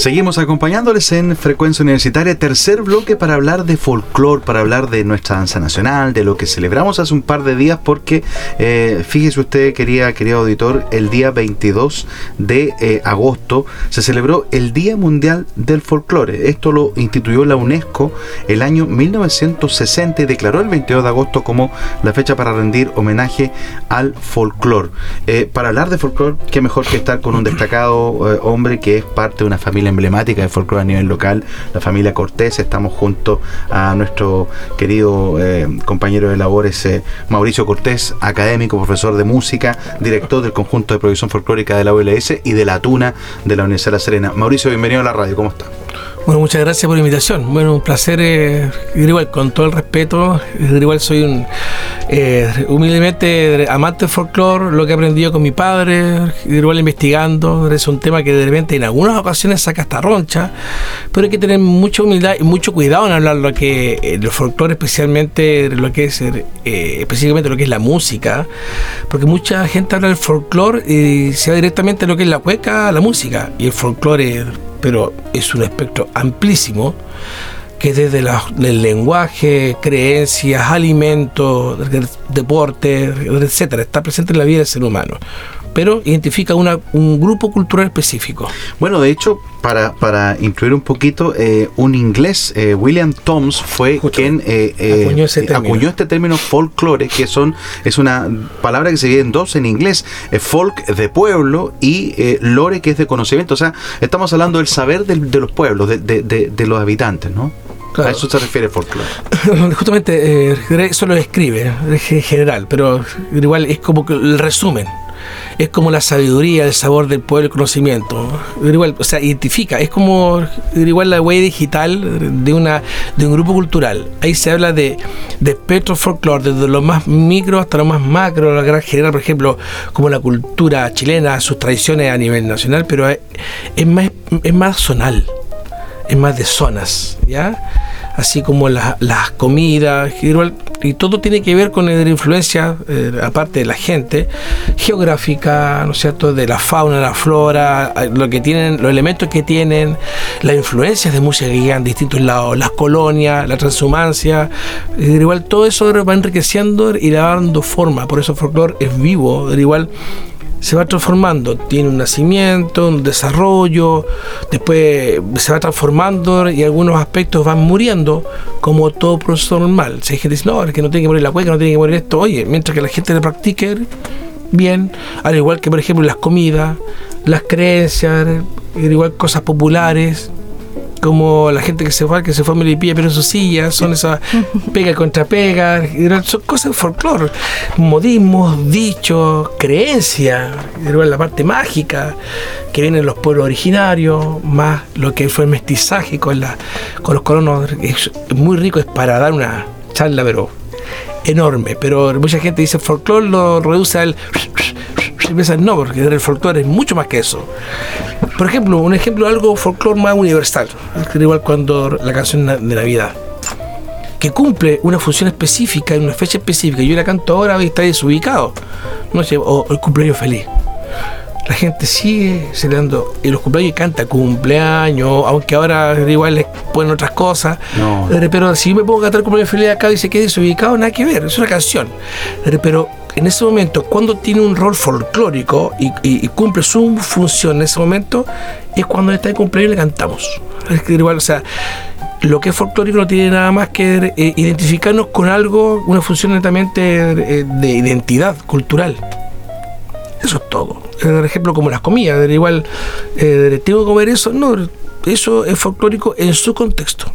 S2: Seguimos acompañándoles en Frecuencia Universitaria, tercer bloque para hablar de folclore, para hablar de nuestra danza nacional, de lo que celebramos hace un par de días, porque eh, fíjese usted, quería, querido auditor, el día 22 de eh, agosto se celebró el Día Mundial del Folclore. Esto lo instituyó la UNESCO el año 1960 y declaró el 22 de agosto como la fecha para rendir homenaje al folclore. Eh, para hablar de folclore, qué mejor que estar con un destacado hombre que es parte de una familia emblemática de folclore a nivel local, la familia Cortés. Estamos junto a nuestro querido eh, compañero de labores eh, Mauricio Cortés, académico, profesor de música, director del conjunto de producción folclórica de la OLS y de la Tuna de la Universidad de La Serena. Mauricio, bienvenido a la radio, ¿cómo está?
S7: Bueno, muchas gracias por la invitación. Bueno, un placer, eh, con todo el respeto, igual soy un eh, humildemente amante del folclore, lo que he aprendido con mi padre, igual investigando, es un tema que de repente en algunas ocasiones saca hasta roncha, pero hay que tener mucha humildad y mucho cuidado en hablar lo que eh, el folclore, especialmente lo que es eh, específicamente lo que es la música, porque mucha gente habla del folclore y se va directamente a lo que es la cueca, la música, y el folclore pero es un espectro amplísimo que desde el lenguaje, creencias, alimentos, deporte, etcétera, está presente en la vida del ser humano pero identifica un grupo cultural específico.
S2: Bueno, de hecho, para, para incluir un poquito, eh, un inglés, eh, William Toms, fue quien eh, acuñó, este término folklore, que son es una palabra que se divide en dos en inglés, folk de pueblo y lore que es de conocimiento. O sea, estamos hablando del saber de, los pueblos, de, de los habitantes, ¿no? A eso se refiere folclore. [laughs]
S7: Justamente, eh, eso lo describe en general, pero igual es como que el resumen es como la sabiduría, el sabor del pueblo, el conocimiento. Igual, o sea, identifica, es como igual la huella digital de una de un grupo cultural. Ahí se habla de, de espectro folclore, desde lo más micro hasta lo más macro, la gran general, por ejemplo, como la cultura chilena, sus tradiciones a nivel nacional, pero es, más, es más zonal, es más de zonas, ¿ya? así como las comidas, y todo tiene que ver con la influencia, eh, aparte de la gente, geográfica, ¿no cierto?, de la fauna, la flora, eh, lo que tienen, los elementos que tienen, las influencias de música que llegan a distintos lados, las colonias, la transhumancia, igual todo eso va enriqueciendo y le va dando forma, por eso el folclore es vivo, igual se va transformando, tiene un nacimiento, un desarrollo, después se va transformando y algunos aspectos van muriendo como todo proceso normal. Si hay gente que dice, no, es que no tiene que morir la cueca, no tiene que morir esto, oye, mientras que la gente le practique bien, al igual que por ejemplo las comidas, las creencias, al igual cosas populares, como la gente que se fue, que se fue a Melipilla, pero en sus sillas, son esas pega contra pega, son cosas de folclore, modismos, dichos, creencias, la parte mágica que vienen los pueblos originarios, más lo que fue el mestizaje con, la, con los colonos, es muy rico, es para dar una charla, pero enorme, pero mucha gente dice folclore lo reduce al no, porque el folclore es mucho más que eso. Por ejemplo, un ejemplo de algo folclore más universal, igual cuando la canción de Navidad, que cumple una función específica en una fecha específica. Yo la canto ahora y está desubicado, no sé, o el cumpleaños feliz. La gente sigue celebrando y los cumpleaños canta cumpleaños, aunque ahora igual les ponen otras cosas. Pero si yo me pongo a cantar cumpleaños feliz acá, dice que es desubicado, nada que ver, es una canción. Pero en ese momento, cuando tiene un rol folclórico y, cumple su función en ese momento, es cuando está de cumpleaños y le cantamos. Es que igual, o sea, lo que es folclórico no tiene nada más que eh, identificarnos con algo, una función netamente eh, de identidad cultural. Eso es todo. Por ejemplo, como las comidas, igual, eh, tengo que comer eso, no, eso es folclórico en su contexto.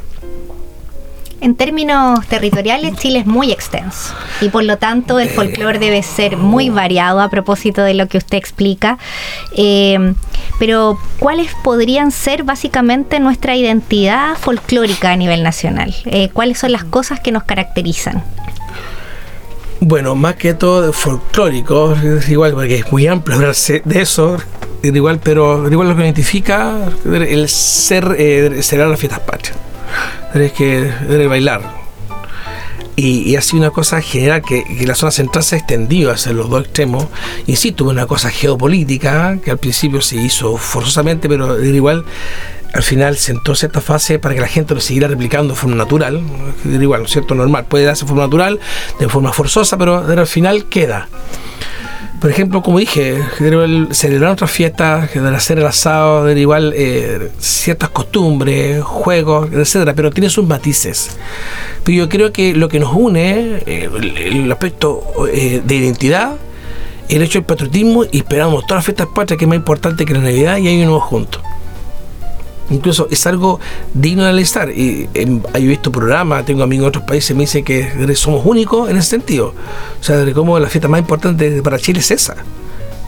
S3: En términos territoriales, Chile es muy extenso y por lo tanto el folclore debe ser muy variado a propósito de lo que usted explica. Eh, pero, ¿cuáles podrían ser básicamente nuestra identidad folclórica a nivel nacional? Eh, ¿Cuáles son las cosas que nos caracterizan?
S7: Bueno, más que todo folclórico, es igual, porque es muy amplio hablarse de eso, igual, pero igual lo que identifica el ser, eh, será las fiestas patrias es que debe bailar. Y, así una cosa general que, la zona central se ha extendido hacia los dos extremos. Y sí, tuvo una cosa geopolítica que al principio se hizo forzosamente, pero igual al final sentó cierta fase para que la gente lo siguiera replicando de forma natural. Igual, ¿no es cierto? Normal, puede darse de forma natural, de forma forzosa, pero al final queda por ejemplo, como dije, celebrar otras fiestas, hacer el asado, igual eh, ciertas costumbres, juegos, etcétera, pero tiene sus matices. Pero yo creo que lo que nos une, eh, el, aspecto eh, de identidad, el hecho del patriotismo y esperamos todas las fiestas patrias, que es más importante que la Navidad y hay uno juntos. Incluso es algo digno de analizar. Y he visto programas, tengo amigos en otros países, me dicen que somos únicos en ese sentido. O sea, de cómo la fiesta más importante para Chile es esa.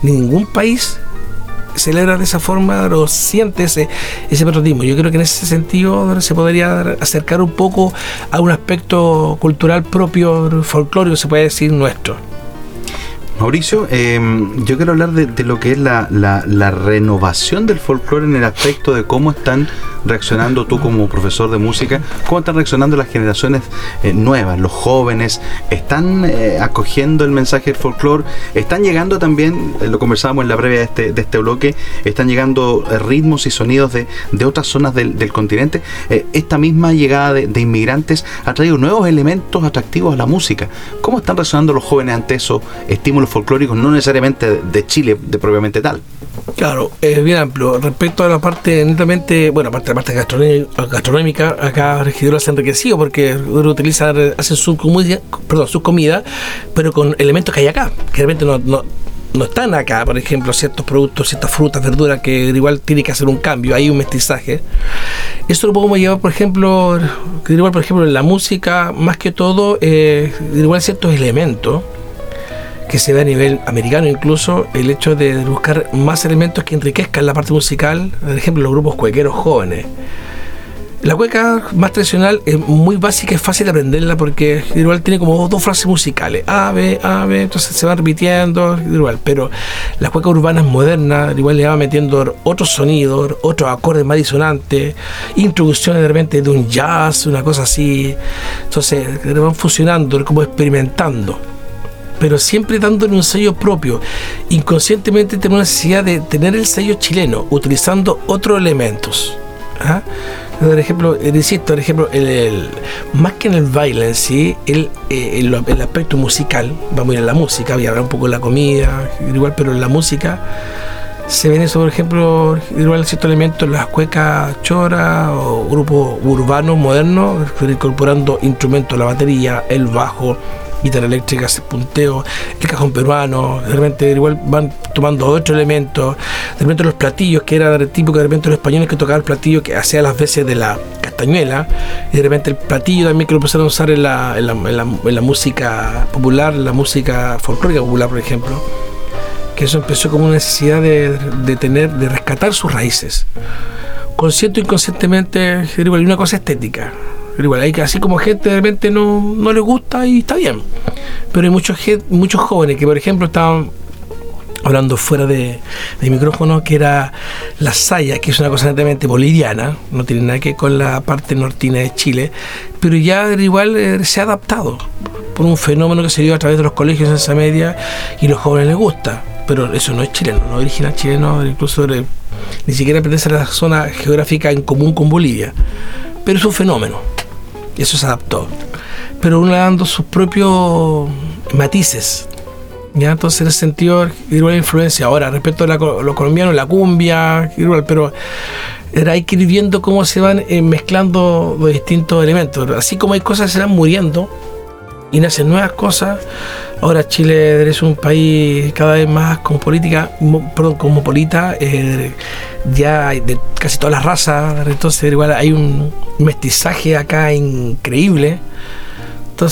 S7: Ningún país celebra de esa forma o siente ese, ese. Yo creo que en ese sentido se podría acercar un poco a un aspecto cultural propio, folclórico, se puede decir, nuestro.
S2: Mauricio, em, yo quiero hablar de, lo que es la, la, renovación del folclore en el aspecto de cómo están reaccionando tú como profesor de música, cómo están reaccionando las generaciones eh, nuevas, los jóvenes, están eh, acogiendo el mensaje del folclore, están llegando también, eh, lo conversábamos en la previa de este, de este bloque, están llegando ritmos y sonidos de, de otras zonas del, del continente. esta misma llegada de, de, inmigrantes ha traído nuevos elementos atractivos a la música. ¿Cómo están reaccionando los jóvenes ante esos estímulos? Folclóricos, no necesariamente de Chile de propiamente tal.
S7: Claro, es bien amplio. Respecto a la parte netamente, bueno, aparte de la parte gastronómica, acá Regidora se ha enriquecido porque utilizan, hacen su comida, perdón, su comida, pero con elementos que hay acá, que realmente no, no están acá, por ejemplo, ciertos productos, ciertas frutas, verduras, que igual tiene que hacer un cambio, hay un mestizaje. Esto lo podemos llevar, por ejemplo, igual, por ejemplo, en la música, más que todo, eh, igual ciertos elementos que se ve a nivel americano incluso el hecho de buscar más elementos que enriquezcan la parte musical, por ejemplo los grupos cuequeros jóvenes. La cueca más tradicional es muy básica, es fácil de aprenderla porque igual tiene como dos frases musicales, A, B, A, B, entonces se van repitiendo, igual, pero la cueca urbana es moderna, igual le va metiendo otros sonidos, otros acordes más disonantes, introducciones de repente de un jazz, una cosa así, entonces van funcionando, como experimentando pero siempre dándole un sello propio. Inconscientemente tenemos necesidad de tener el sello chileno, utilizando otros elementos. ¿ah? Por ejemplo, eh, insisto, por ejemplo, el, más que en el baile sí, el, eh, el, aspecto musical, vamos a ir a la música, voy a hablar un poco de la comida, igual, pero en la música se ven eso, por ejemplo, igual ciertos elementos, las cuecas choras o grupos urbanos modernos, incorporando instrumentos, la batería, el bajo, guitarra eléctrica, punteo, el cajón peruano, de repente igual van tomando otro elemento, de repente los platillos, que era típico de repente los españoles que tocaban el platillo que hacía las veces de la castañuela, y de repente el platillo también que lo empezaron a usar en la, en la, música popular, la música folclórica popular, por ejemplo que eso empezó como una necesidad de, de tener, de rescatar sus raíces. Consciente o inconscientemente, una cosa estética. Pero igual, hay que, así como gente de repente no, no le gusta y está bien. Pero hay muchos, muchos jóvenes que, por ejemplo, estaban hablando fuera de, micrófono, que era la saya, que es una cosa netamente boliviana, no tiene nada que ver con la parte nortina de Chile, pero ya igual eh, se ha adaptado por un fenómeno que se dio a través de los colegios en esa media y los jóvenes les gusta. Pero eso no es chileno, no es original chileno, incluso ni siquiera pertenece a la zona geográfica en común con Bolivia. Pero es un fenómeno eso se adaptó. Pero uno dando sus propios matices. ¿ya? Entonces, en ese sentido, la influencia. Ahora, respecto a los colombianos, la cumbia, igual, pero hay que ir viendo cómo se van eh, mezclando los distintos elementos. Así como hay cosas que se van muriendo y nacen nuevas cosas. Ahora Chile es un país cada vez más política perdón, cosmopolita, eh, ya de casi todas las razas, entonces igual hay un mestizaje acá increíble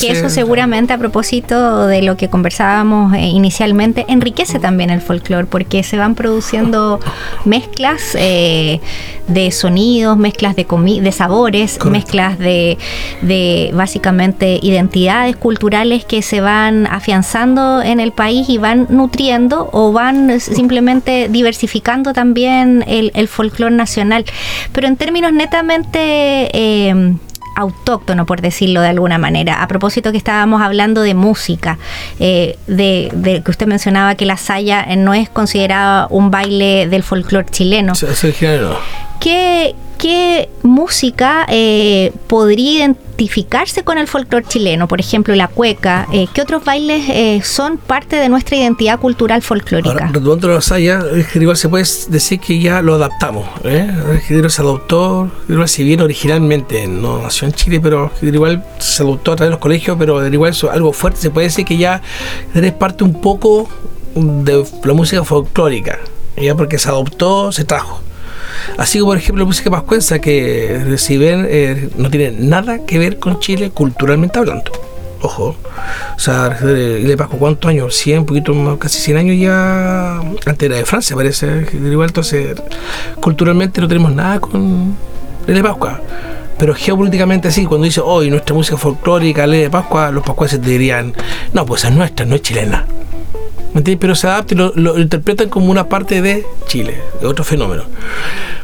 S3: y eso seguramente a propósito de lo que conversábamos eh, inicialmente, enriquece también el folclore porque se van produciendo [laughs] mezclas eh, de sonidos, mezclas de, de sabores, mezclas de, de básicamente identidades culturales que se van afianzando en el país y van nutriendo o van simplemente diversificando también el, el folclore nacional. Pero en términos netamente... Eh, autóctono, por decirlo de alguna manera. A propósito que estábamos hablando de música, eh, de, que usted mencionaba que la saya no es considerada un baile del folclore chileno. Sí, sí, ¿Qué, qué música eh, podría identificarse con el folclore chileno? Por ejemplo, la cueca. Eh, ¿Qué otros bailes eh, son parte de nuestra identidad cultural folclórica?
S7: Retomando la saya, igual se puede decir que ya lo adaptamos. ¿eh? El se adoptó, si bien originalmente no nació en Chile, pero igual se adoptó a través de los colegios, pero igual eso, algo fuerte, se puede decir que ya eres parte un poco de la música folclórica, ya porque se adoptó, se trajo. Así como, por ejemplo, la música pascuenza, que si ven, eh, no tiene nada que ver con Chile culturalmente hablando. Ojo. O sea, le Pascua, ¿cuántos años? 100, un poquito más, casi 100 años ya. Antes era de Francia, parece. Igual, entonces, culturalmente no tenemos nada con de Pascua. Pero geopolíticamente sí, cuando dice hoy nuestra música folclórica, Ley de Pascua, los pascuaces te dirían, no, pues es nuestra, no es chilena. Pero se adapta y lo, interpretan como una parte de Chile, de otro fenómeno.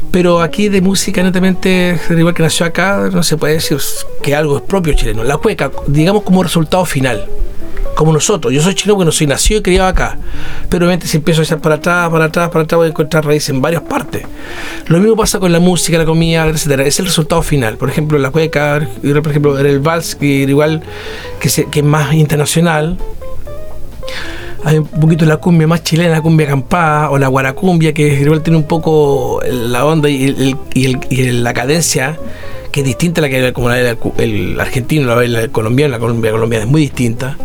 S7: Pero aquí de música netamente, igual que nació acá, no se puede decir que algo es propio chileno. La cueca, digamos como resultado final como nosotros. Yo soy chileno porque no soy nacido y criado acá. Pero obviamente si empiezo a echar para atrás, para atrás, para atrás, voy a encontrar raíces en varias partes. Lo mismo pasa con la música, la comida, etcétera. Es el resultado final. Por ejemplo, la cueca, por ejemplo, el vals, que igual que, que es más internacional hay un poquito la cumbia más chilena, la cumbia acampada o la guaracumbia, que igual tiene un poco la onda y, la cadencia que es distinta a la que como la del el argentino, la, el colombiano, la Colombia colombiana es muy distinta.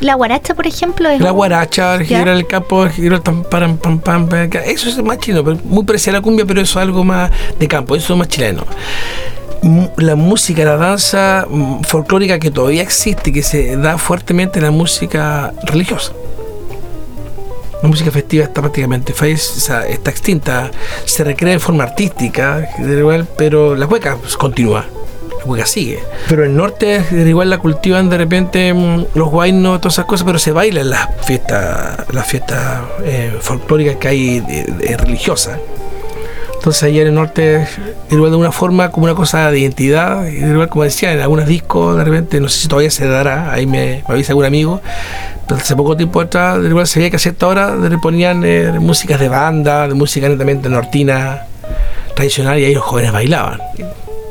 S3: La guaracha, por ejemplo, es
S7: La guaracha, el girar el campo, el girar el tam, pam, pam, pam, eso es más chileno, pero muy parecido a la cumbia, pero eso es algo más de campo, eso es más chileno. Mu- La música, la danza mm, folclórica que todavía existe, que se da fuertemente en la música religiosa. La música festiva está prácticamente falle- está extinta, se recrea de forma artística, pero la cueca pues, continúa, la cueca sigue. Pero el norte igual la cultivan de repente mm, los guainos, todas esas cosas, pero se baila en las fiestas, las fiestas eh, folclóricas que hay de- de- religiosas. Entonces allá en el norte, de una forma como una cosa de identidad, igual como decía, en algunos discos de repente, no sé si todavía se dará, ahí me, me avisa algún amigo, pero hace poco tiempo atrás, de igual se veía que a cierta hora le ponían eh, músicas de banda, de música netamente nortina, tradicional, y ahí los jóvenes bailaban.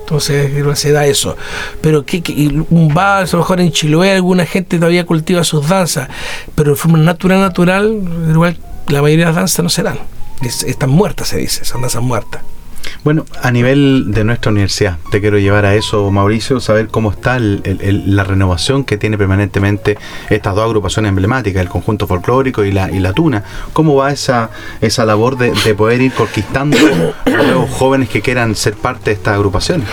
S7: Entonces, se da eso. Pero que, un bar, a lo mejor en Chiloé, alguna gente todavía cultiva sus danzas, pero de forma natural, natural, igual la mayoría de las danzas no se dan. Es- están muertas, se dice, son danzas muertas.
S2: Bueno, a nivel de nuestra universidad, te quiero llevar a eso, Mauricio, saber cómo está el- la renovación que tiene permanentemente estas dos agrupaciones emblemáticas, el conjunto folclórico y la, y la tuna. ¿Cómo va esa, esa labor de, de poder ir conquistando a nuevos jóvenes que quieran ser parte de estas agrupaciones?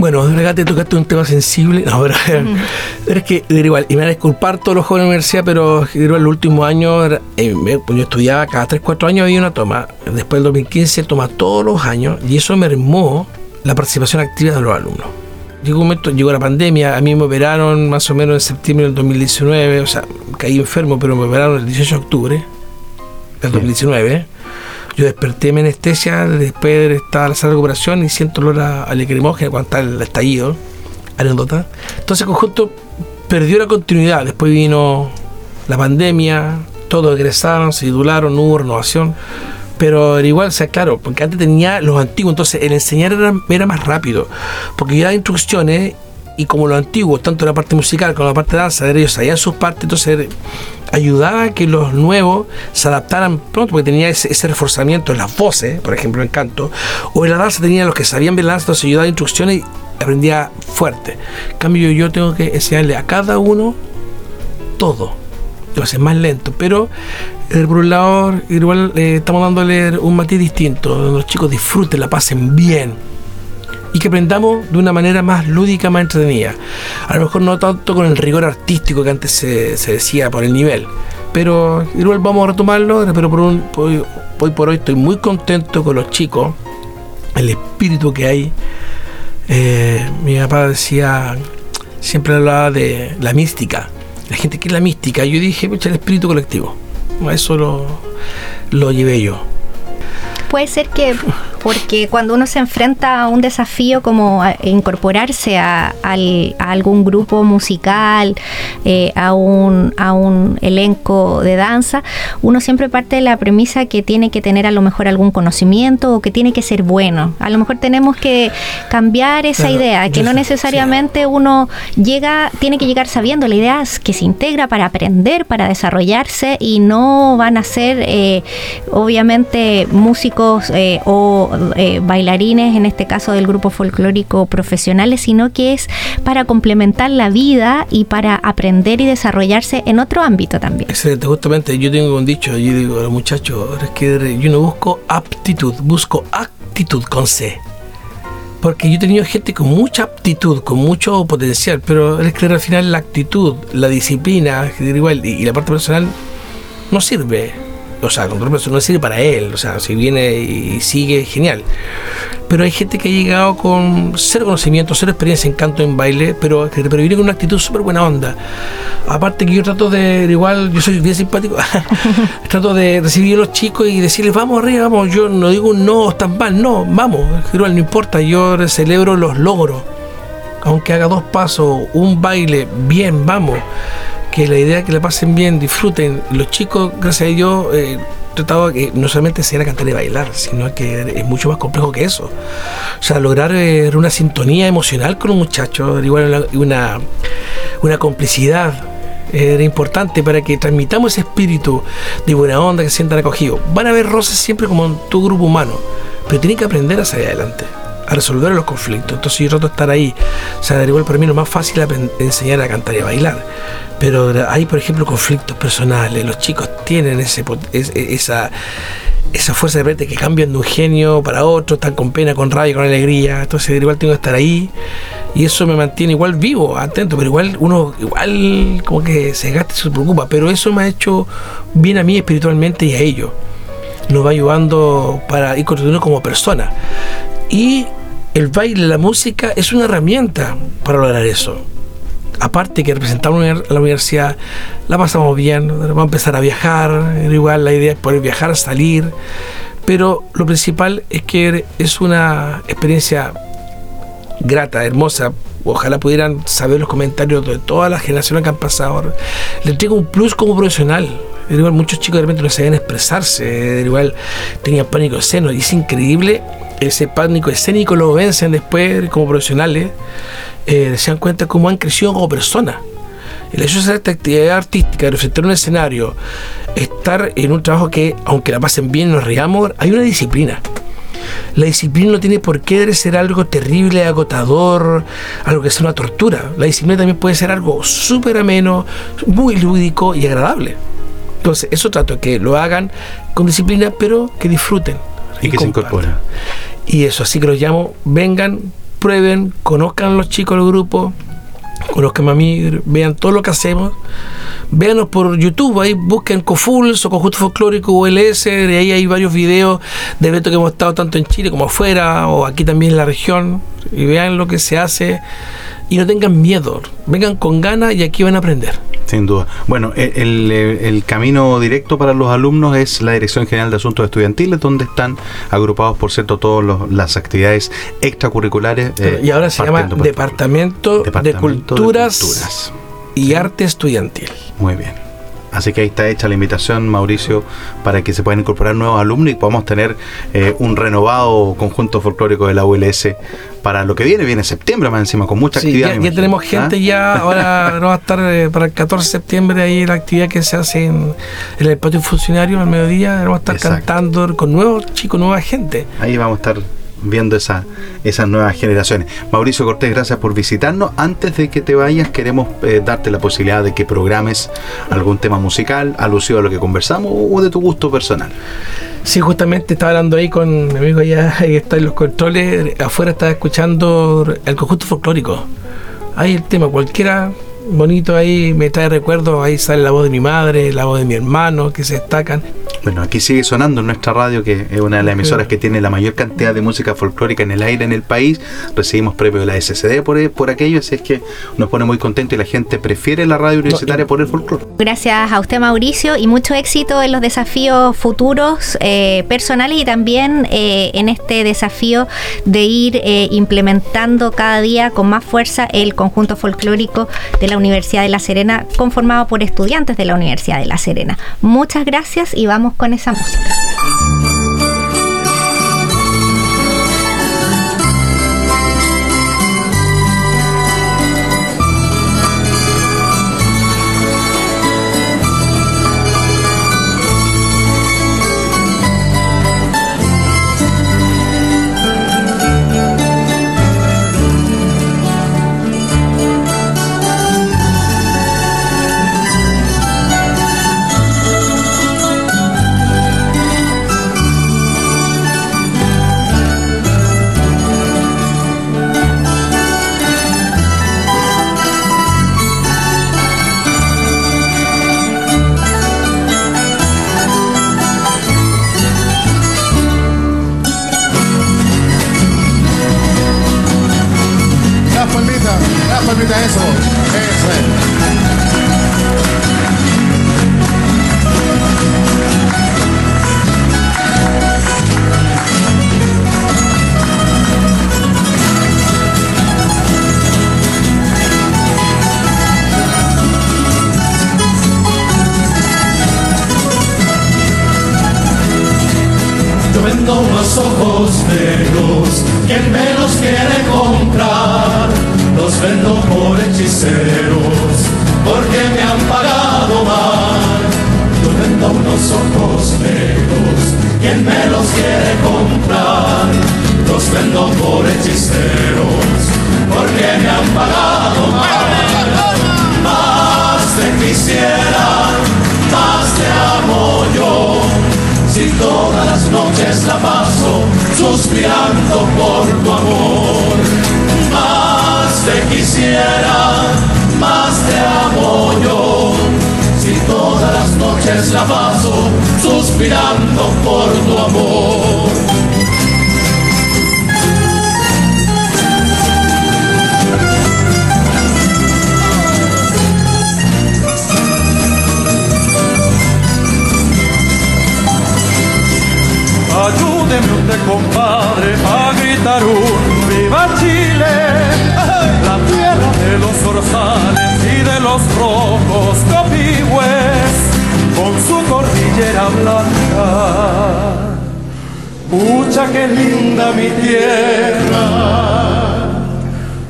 S7: Bueno, regate, tocaste un tema sensible. No, pero, pero es que, igual, y me van a disculpar todos los jóvenes de la universidad, pero igual, los últimos años, era- eh, pues yo estudiaba cada 3, 4 años había una toma. Después del 2015 toma todos los años y eso mermó la participación activa de los alumnos. Llegó un momento, llegó la pandemia, a mí me operaron más o menos en septiembre del 2019, o sea, caí enfermo, pero me operaron el 18 de octubre del 2019. Yo desperté mi anestesia, después estaba en la sala de recuperación y siento olor a, a cuando está el estallido, anécdota. Entonces el conjunto perdió la continuidad, después vino la pandemia, todos egresaron, se titularon, no hubo renovación, pero era igual, sea, claro, porque antes tenía los antiguos, entonces el enseñar era, era más rápido, porque yo daba instrucciones y como los antiguos, tanto la parte musical como la parte de danza, ellos sabían sus partes, entonces ayudaba a que los nuevos se adaptaran pronto, porque tenía ese, ese reforzamiento en las voces, por ejemplo, en canto, o en la danza tenía los que sabían la danza, entonces yo daba instrucciones y aprendía fuerte. En cambio, yo tengo que enseñarle a cada uno todo. Entonces es más lento, pero eh, por un lado, igual eh, estamos dándole un matiz distinto, donde los chicos disfruten, la pasen bien y que aprendamos de una manera más lúdica, más entretenida. A lo mejor no tanto con el rigor artístico que antes se, se decía por el nivel, pero igual vamos a retomarlo, pero por un, hoy por hoy estoy muy contento con los chicos, el espíritu que hay. Eh, mi papá decía, siempre hablaba de la mística, la gente que es la mística, yo dije, pucha, el espíritu colectivo, eso lo, lo llevé yo.
S3: Puede ser que, porque cuando uno se enfrenta a un desafío como a incorporarse a, al- a algún grupo musical, eh, a, un, a un elenco de danza, uno siempre parte de la premisa que tiene que tener a lo mejor algún conocimiento o que tiene que ser bueno. A lo mejor tenemos que cambiar esa
S7: Claro,
S3: idea, que no necesariamente uno llega, tiene que llegar sabiendo. La idea es que se integra para aprender, para desarrollarse y no van a ser, eh, obviamente, músicos eh, o eh, bailarines, en este caso del grupo folclórico profesionales, sino que es para complementar la vida y para aprender y desarrollarse en otro ámbito también.
S7: Excelente, justamente yo tengo un dicho, yo digo a los muchachos, yo no busco aptitud, busco actitud con C. Porque yo he tenido gente con mucha aptitud, con mucho potencial, pero es que al final la actitud, la disciplina igual, y la parte personal no sirve. O sea, con todo respeto, no sirve para él. O sea, si viene y sigue, genial. Pero hay gente que ha llegado con cero conocimiento, cero experiencia en canto, en baile, pero, que- viene con una actitud súper buena onda. Aparte que yo trato de, igual, yo soy bien simpático, [laughs] trato de recibir a los chicos y decirles, vamos arriba, vamos. Yo no digo un no, están mal, no, vamos. Igual no importa, yo celebro los logros. Aunque haga dos pasos, un baile, bien, vamos que la idea es que la pasen bien, disfruten. Los chicos, gracias a Dios, eh, tratado que no solamente se a cantar y bailar, sino que es mucho más complejo que eso. O sea, lograr eh, una sintonía emocional con un muchacho, igual una, una, complicidad. Era importante para que transmitamos ese espíritu de buena onda, que sientan acogidos. Van a haber roces siempre como en tu grupo humano, pero tienen que aprender a salir adelante. A resolver los conflictos. Entonces yo trato de estar ahí. O sea, igual para mí lo más fácil enseñar a cantar y a bailar. Pero hay, por ejemplo, conflictos personales. Los chicos tienen ese, esa, esa fuerza de repente que cambian de un genio para otro, están con pena, con rabia, con alegría. Entonces igual tengo que estar ahí. Y eso me mantiene igual vivo, atento, pero igual uno igual como que se gasta y se preocupa. Pero eso me ha hecho bien a mí espiritualmente y a ellos. Nos va ayudando para ir construyendo como persona. Y el baile, la música es una herramienta para lograr eso. Aparte que representamos la universidad, la pasamos bien, vamos a empezar a viajar, igual la idea es poder viajar, salir, pero lo principal es que es una experiencia grata, hermosa. Ojalá pudieran saber los comentarios de todas las generaciones que han pasado. Le entrego un plus como profesional. Igual muchos chicos de repente no sabían expresarse, igual tenían pánico escénico. Y es increíble ese pánico escénico lo vencen después como profesionales, eh, se dan cuenta cómo han crecido como personas. El hecho de hacer esta actividad artística, de enfrentar un escenario, estar en un trabajo que, aunque la pasen bien, nos riamos, hay una disciplina. La disciplina no tiene por qué ser algo terrible, agotador, algo que sea una tortura. La disciplina también puede ser algo súper ameno, muy lúdico y agradable. Entonces, eso trato que lo hagan con disciplina, pero que disfruten.
S2: Y, que se incorporen.
S7: Y eso, así que los llamo, vengan, prueben, conozcan a los chicos del grupo, conozcan a mí, vean todo lo que hacemos. Véanos por YouTube, ahí busquen COFULS o Conjunto Folclórico ULS, y ahí hay varios videos de eventos que hemos estado tanto en Chile como afuera o aquí también en la región y vean lo que se hace y no tengan miedo, vengan con ganas y aquí van a aprender.
S2: Sin duda. Bueno, el, camino directo para los alumnos es la Dirección General de Asuntos Estudiantiles, donde están agrupados, por cierto, todas las actividades extracurriculares.
S7: Eh, y ahora se llama Departamento, de Culturas, y Arte Estudiantil.
S2: Muy bien. Así que ahí está hecha la invitación, Mauricio, para que se puedan incorporar nuevos alumnos y podamos tener eh, un renovado conjunto folclórico de la ULS para lo que viene, viene septiembre más encima, con mucha actividad.
S7: Ya, tenemos gente ¿ah? ya, [laughs] ahora no va a estar eh, para el 14 de septiembre ahí la actividad que se hace en, el patio funcionario al mediodía, vamos a estar cantando con nuevos chicos, nueva gente.
S2: Ahí vamos a estar viendo esa, esas nuevas generaciones. Mauricio Cortés, gracias por visitarnos. Antes de que te vayas, queremos eh, darte la posibilidad de que programes algún tema musical alusivo a lo que conversamos o de tu gusto personal.
S7: Sí, justamente estaba hablando ahí con mi amigo allá, ahí está en los controles, afuera estaba escuchando el conjunto folclórico. Ahí el tema, cualquiera bonito ahí, me trae recuerdos, ahí sale la voz de mi madre, la voz de mi hermano, que se destacan.
S2: Bueno, aquí sigue sonando en nuestra radio, que es una de las emisoras que tiene la mayor cantidad de música folclórica en el aire en el país. Recibimos premios de la SCD por, por aquello, así es que nos pone muy contento y la gente prefiere la radio universitaria por el folclore.
S3: Gracias a usted, Mauricio, y mucho éxito en los desafíos futuros eh, personales y también eh, en este desafío de ir eh, implementando cada día con más fuerza el conjunto folclórico de la Universidad de La Serena, conformado por estudiantes de la Universidad de La Serena. Muchas gracias y vamos con esa música.
S8: Blanca. Pucha, qué linda mi tierra,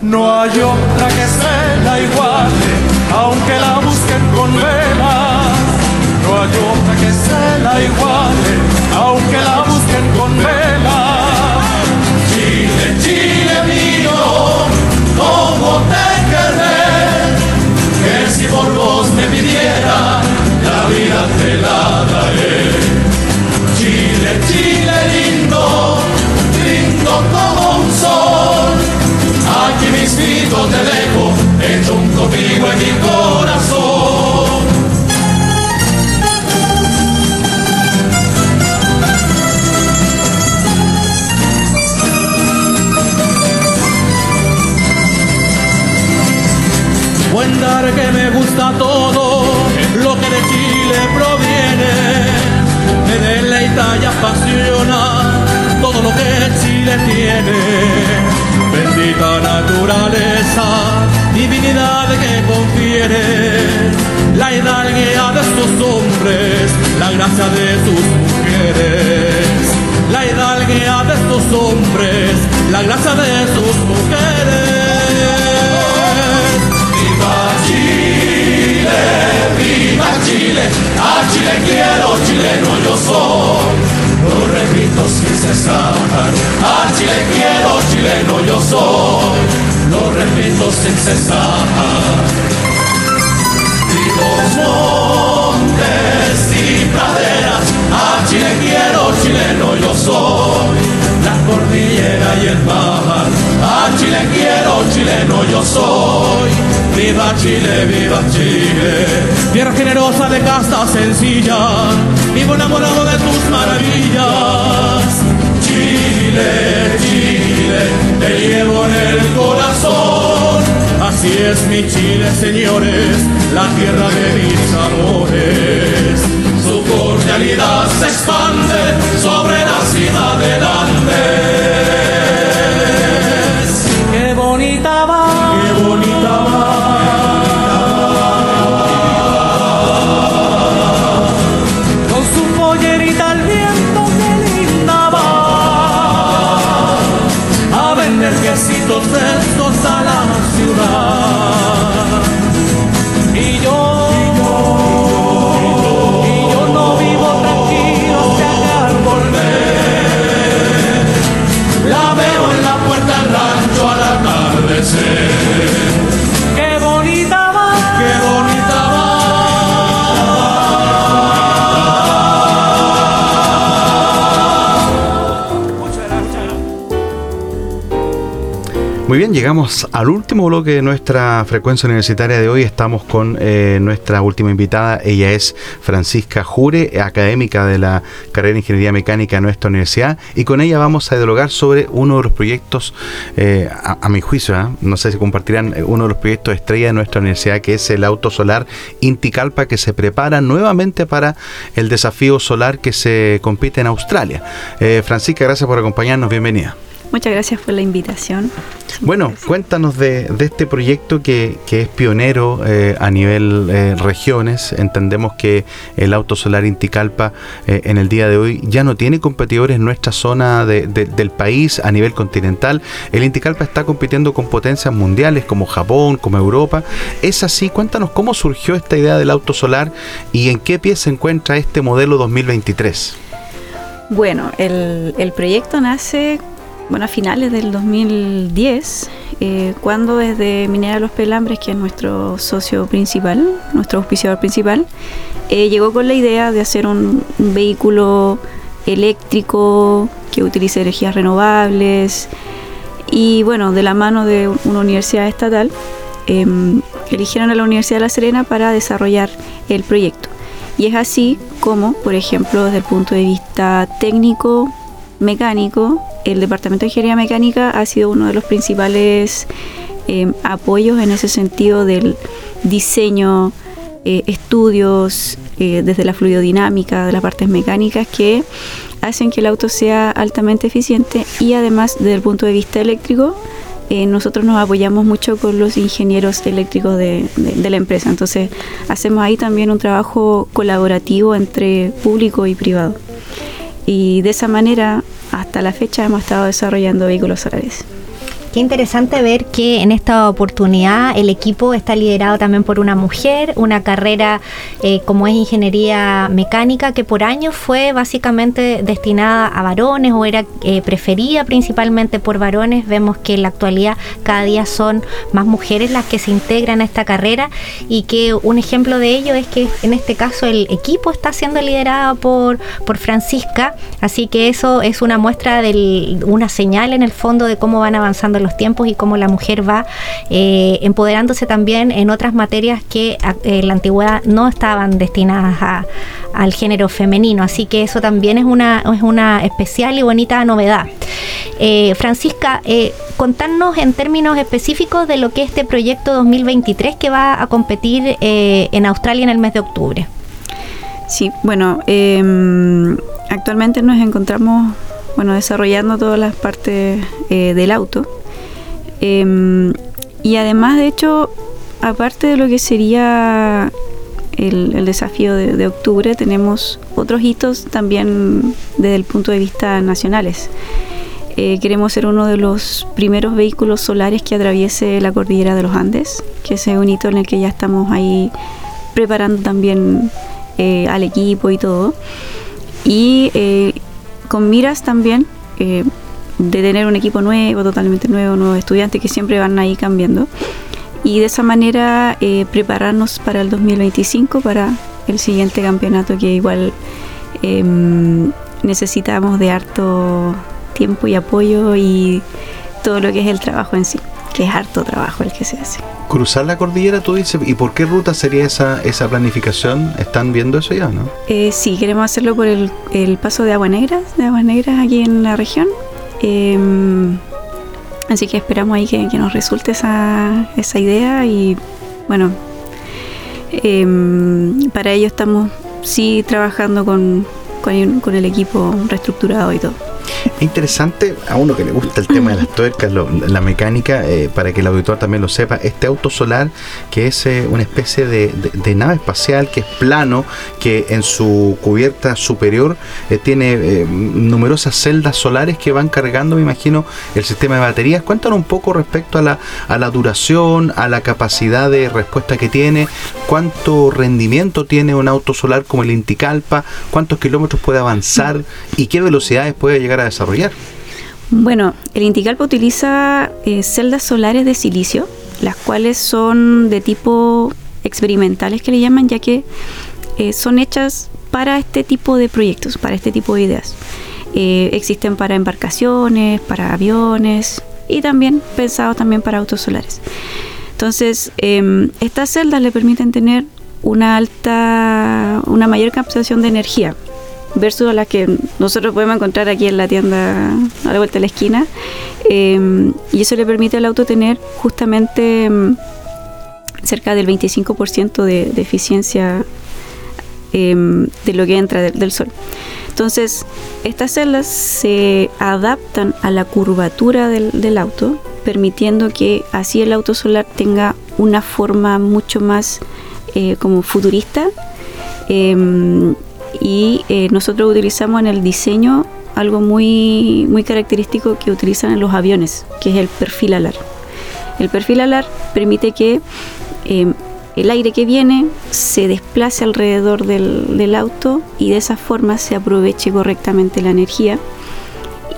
S8: no hay otra que se la iguale, aunque la busquen con velas, no hay otra que se la iguale, aunque la busquen con velas. Chile, Chile mío, cómo te querré, que si por vos me pidiera, Chile, Chile lindo, lindo como un sol. Aquí mismito te dejo, hecho un copigo en mi corazón. Buen dar que me gusta todo lo que Chile tiene. Bendita naturaleza, divinidad que confiere. La hidalguía de estos hombres, la gracia de sus mujeres. La hidalguía de estos hombres, la gracia de sus mujeres. Viva Chile, viva Chile, a Chile quiero, chileno yo soy. Sin cesar, a Chile quiero, chileno yo soy. Lo repito sin cesar. Vivos montes y praderas, a Chile quiero, chileno yo soy. La cordillera y el mar, Chile quiero, chileno yo soy. Viva Chile, viva Chile, tierra generosa de casta sencilla, vivo enamorado de tus maravillas. Chile, Chile, te llevo en el corazón. Así es mi Chile, señores, la tierra de mis amores. Su cordialidad se expande sobre las Andes.
S2: Llegamos al último bloque de nuestra frecuencia universitaria de hoy. Estamos con eh, nuestra última invitada. Ella es Francisca Jure, académica de la carrera de Ingeniería Mecánica de nuestra universidad. Y con ella vamos a dialogar sobre uno de los proyectos, eh, a, mi juicio, ¿eh? no sé si compartirán, eh, uno de los proyectos estrella de nuestra universidad, que es el auto solar Inticalpa, que se prepara nuevamente para el desafío solar que se compite en Australia. Francisca, gracias por acompañarnos. Bienvenida.
S9: Muchas gracias por la invitación.
S2: Bueno, cuéntanos de, de este proyecto que, que es pionero eh, a nivel eh, regiones. Entendemos que el auto solar Inticalpa eh, en el día de hoy ya no tiene competidores en nuestra zona de, de, del país a nivel continental. El Inticalpa está compitiendo con potencias mundiales como Japón, como Europa. ¿Es así? Cuéntanos cómo surgió esta idea del auto solar y en qué pie se encuentra este modelo 2023.
S9: Bueno, el, el proyecto nace bueno, a finales del 2010, eh, cuando desde Minera Los Pelambres, que es nuestro socio principal, nuestro auspiciador principal, eh, llegó con la idea de hacer un, vehículo eléctrico que utilice energías renovables y bueno, de la mano de una universidad estatal, em, eligieron a la Universidad de La Serena para desarrollar el proyecto. Y es así como, por ejemplo, desde el punto de vista técnico, mecánico, el Departamento de Ingeniería Mecánica ha sido uno de los principales em, apoyos en ese sentido del diseño, eh, estudios eh, desde la fluidodinámica, de las partes mecánicas que hacen que el auto sea altamente eficiente y además desde el punto de vista eléctrico eh, nosotros nos apoyamos mucho con los ingenieros eléctricos de, de, la empresa. Entonces hacemos ahí también un trabajo colaborativo entre público y privado. Y de esa manera, hasta la fecha, hemos estado desarrollando vehículos solares.
S3: Qué interesante ver que en esta oportunidad el equipo está liderado también por una mujer, una carrera eh, como es ingeniería mecánica que por años fue básicamente destinada a varones o era eh, preferida principalmente por varones. Vemos que en la actualidad cada día son más mujeres las que se integran a esta carrera y que un ejemplo de ello es que en este caso el equipo está siendo liderado por, por Francisca, así que eso es una muestra de una señal en el fondo de cómo van avanzando los tiempos y cómo la mujer va eh, empoderándose también en otras materias que en la antigüedad no estaban destinadas al género femenino. Así que eso también es una, es una especial y bonita novedad. Eh, Francisca, eh, contarnos en términos específicos de lo que es este proyecto 2023 que va a competir en Australia en el mes de octubre.
S9: Sí, bueno, em, actualmente nos encontramos bueno, desarrollando todas las partes del auto. Em, y además, de hecho, aparte de lo que sería el, desafío de, octubre, tenemos otros hitos también desde el punto de vista nacionales. Eh, queremos ser uno de los primeros vehículos solares que atraviese la cordillera de los Andes, que es un hito en el que ya estamos ahí preparando también eh, al equipo y todo. Y eh, con miras también de tener un equipo nuevo, totalmente nuevo, nuevos estudiantes que siempre van ahí cambiando. Y de esa manera eh, prepararnos para el 2025, para el siguiente campeonato que igual em, necesitamos de harto tiempo y apoyo y todo lo que es el trabajo en sí, que es harto trabajo el que se hace.
S2: Cruzar la cordillera, tú dices, ¿y por qué ruta sería esa, esa planificación? ¿Están viendo eso ya, no?
S9: Eh, sí, queremos hacerlo por el, el paso de Aguas Negras, de Aguas Negras aquí en la región. Em, así que esperamos ahí que, nos resulte esa, esa, idea y bueno, em, para ello estamos sí trabajando con, con el equipo reestructurado y todo.
S2: Es interesante a uno que le gusta el tema de las tuercas, la mecánica, eh, para que el auditor también lo sepa, este auto solar que es eh, una especie de, nave espacial que es plano, que en su cubierta superior eh, tiene numerosas celdas solares que van cargando, me imagino, el sistema de baterías. Cuéntanos un poco respecto a la, a la duración, a la capacidad de respuesta que tiene, cuánto rendimiento tiene un auto solar como el Inticalpa, cuántos kilómetros puede avanzar y qué velocidades puede llegar desarrollar?
S9: Bueno, el Inticalpa utiliza eh, celdas solares de silicio, las cuales son de tipo experimentales que le llaman, ya que eh, son hechas para este tipo de proyectos, para este tipo de ideas. Eh, existen para embarcaciones, para aviones y también pensados también para autos solares. Entonces, em, estas celdas le permiten tener una alta, una mayor captación de energía versus a las que nosotros podemos encontrar aquí en la tienda a la vuelta de la esquina. Em, y eso le permite al auto tener justamente em, cerca del 25% de, eficiencia em, de lo que entra del sol. Entonces, estas celdas se adaptan a la curvatura del, auto, permitiendo que así el auto solar tenga una forma mucho más eh, como futurista y eh, nosotros utilizamos en el diseño algo muy, muy característico que utilizan en los aviones, que es el perfil alar. El perfil alar permite que eh, el aire que viene se desplace alrededor del, auto y de esa forma se aproveche correctamente la energía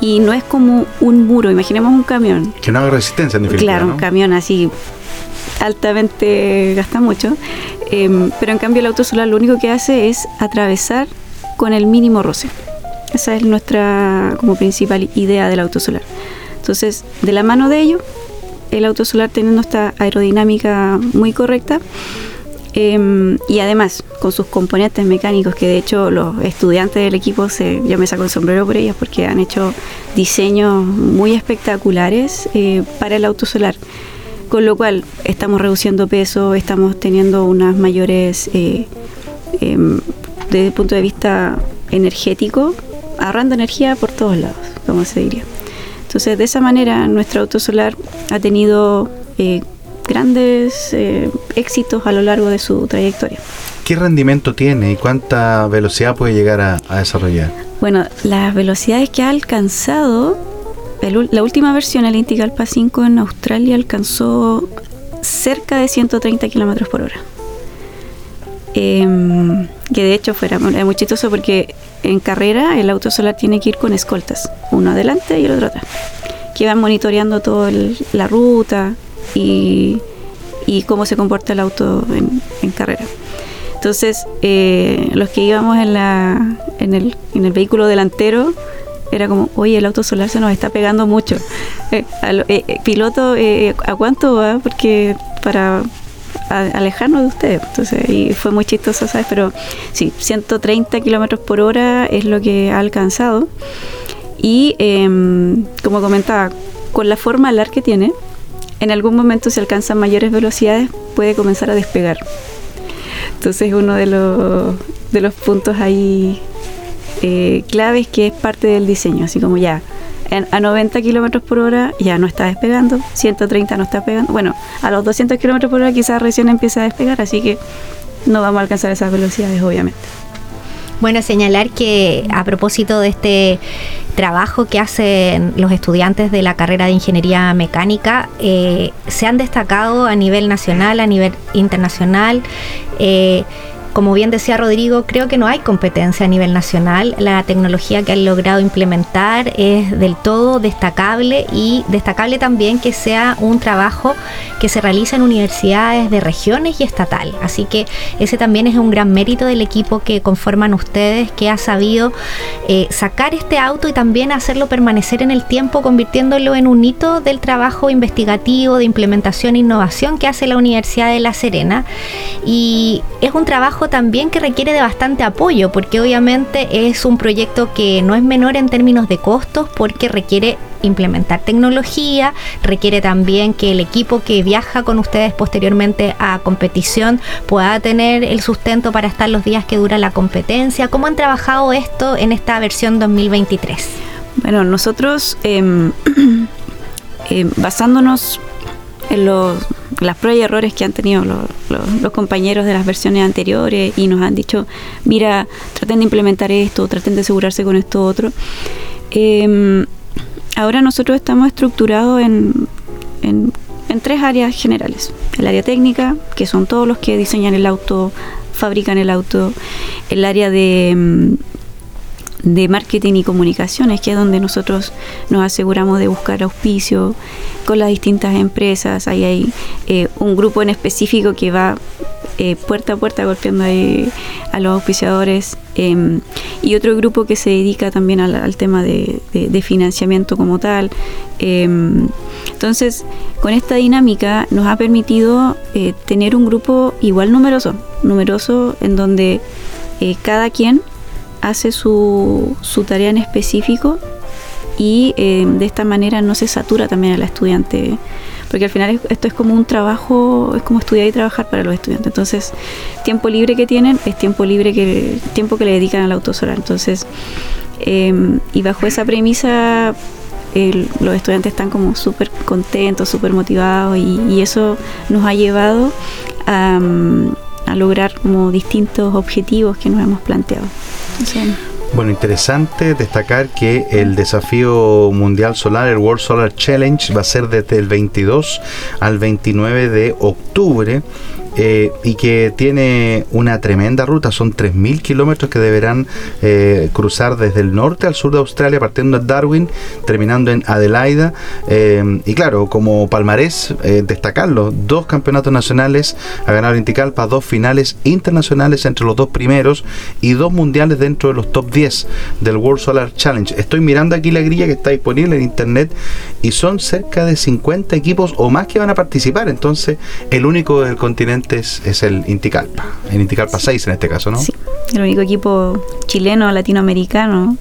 S9: y no es como un muro, imaginemos un camión.
S2: Que no haga resistencia en definitiva.
S9: Claro, un camión así altamente gasta mucho, em, pero en cambio el auto solar lo único que hace es atravesar con el mínimo roce. Esa es nuestra como principal idea del auto solar. Entonces, de la mano de ello, el auto solar teniendo esta aerodinámica muy correcta, Em, y además, con sus componentes mecánicos, que de hecho los estudiantes del equipo, se, yo me saco el sombrero por ellos porque han hecho diseños muy espectaculares eh, para el auto solar. Con lo cual, estamos reduciendo peso, estamos teniendo unas mayores, eh, em, desde el punto de vista energético, ahorrando energía por todos lados, como se diría. Entonces, de esa manera, nuestro auto solar ha tenido eh, grandes eh, éxitos a lo largo de su trayectoria.
S2: ¿Qué rendimiento tiene y cuánta velocidad puede llegar a, desarrollar?
S9: Bueno, las velocidades que ha alcanzado, la última versión, el Intigalpa 5 en Australia, alcanzó cerca de 130 kilómetros por hora. Em, que de hecho fuera muy chistoso porque en carrera el auto solar tiene que ir con escoltas, uno adelante y el otro atrás, que van monitoreando toda la ruta, y, cómo se comporta el auto en, carrera. Entonces, eh, los que íbamos en, la, en, el, en el vehículo delantero, era como, oye, el auto solar se nos está pegando mucho. Eh, eh, piloto, ¿a cuánto va? Porque para alejarnos de usted. Entonces, y fue muy chistoso, ¿sabes? Pero sí, 130 kilómetros por hora es lo que ha alcanzado. Y em, como comentaba, con la forma alar que tiene, en algún momento si alcanzan mayores velocidades puede comenzar a despegar. Entonces uno de los, de los puntos ahí eh, claves que es parte del diseño, así como ya a 90 kilómetros por hora ya no está despegando, 130 no está pegando, bueno, a los 200 kilómetros por hora quizás recién empieza a despegar, así que no vamos a alcanzar esas velocidades obviamente.
S3: Bueno, señalar que a propósito de este trabajo que hacen los estudiantes de la carrera de ingeniería mecánica, eh, se han destacado a nivel nacional, a nivel internacional. Eh, como bien decía Rodrigo, creo que no hay competencia a nivel nacional. La tecnología que han logrado implementar es del todo destacable y destacable también que sea un trabajo que se realiza en universidades de regiones y estatal. Así que ese también es un gran mérito del equipo que conforman ustedes, que ha sabido eh, sacar este auto y también hacerlo permanecer en el tiempo, convirtiéndolo en un hito del trabajo investigativo, de implementación e innovación que hace la Universidad de La Serena. Y es un trabajo también que requiere de bastante apoyo, porque obviamente es un proyecto que no es menor en términos de costos, porque requiere implementar tecnología, requiere también que el equipo que viaja con ustedes posteriormente a competición pueda tener el sustento para estar los días que dura la competencia. ¿Cómo han trabajado esto en esta versión 2023?
S9: Bueno, nosotros em, [clears throat] em, basándonos en los las pruebas y errores que han tenido los, compañeros de las versiones anteriores y nos han dicho, mira, traten de implementar esto, traten de asegurarse con esto otro. Em, ahora nosotros estamos estructurados en, en, tres áreas generales. El área técnica, que son todos los que diseñan el auto, fabrican el auto. El área de em, de marketing y comunicaciones, que es donde nosotros nos aseguramos de buscar auspicio con las distintas empresas. Ahí hay eh, un grupo en específico que va eh, puerta a puerta golpeando a los auspiciadores em, y otro grupo que se dedica también al, tema de, financiamiento como tal. Em, entonces, con esta dinámica nos ha permitido eh, tener un grupo igual numeroso, numeroso en donde cada quien hace su, su tarea en específico y eh, de esta manera no se satura también a la estudiante, porque al final esto es como un trabajo, es como estudiar y trabajar para los estudiantes. Entonces, tiempo libre que tienen es tiempo libre que tiempo que le dedican al auto solar. Entonces, em, y bajo esa premisa los estudiantes están como súper contentos, súper motivados y, eso nos ha llevado a, a lograr como distintos objetivos que nos hemos planteado.
S2: Bueno, interesante destacar que el desafío mundial solar, el World Solar Challenge, va a ser desde el 22 al 29 de octubre eh, y que tiene una tremenda ruta, son 3.000 kilómetros que deberán eh, cruzar desde el norte al sur de Australia, partiendo de Darwin, terminando en Adelaida. y claro, como palmarés, destacarlo, dos campeonatos nacionales ha ganado Inticalpa, dos finales internacionales entre los dos primeros y dos mundiales dentro de los top 10 del World Solar Challenge. Estoy mirando aquí la grilla que está disponible en internet y son cerca de 50 equipos o más que van a participar. Entonces, el único del continente es, el Inticalpa, el Inticalpa 6 en este caso, ¿no?
S9: Sí, el único equipo chileno, latinoamericano.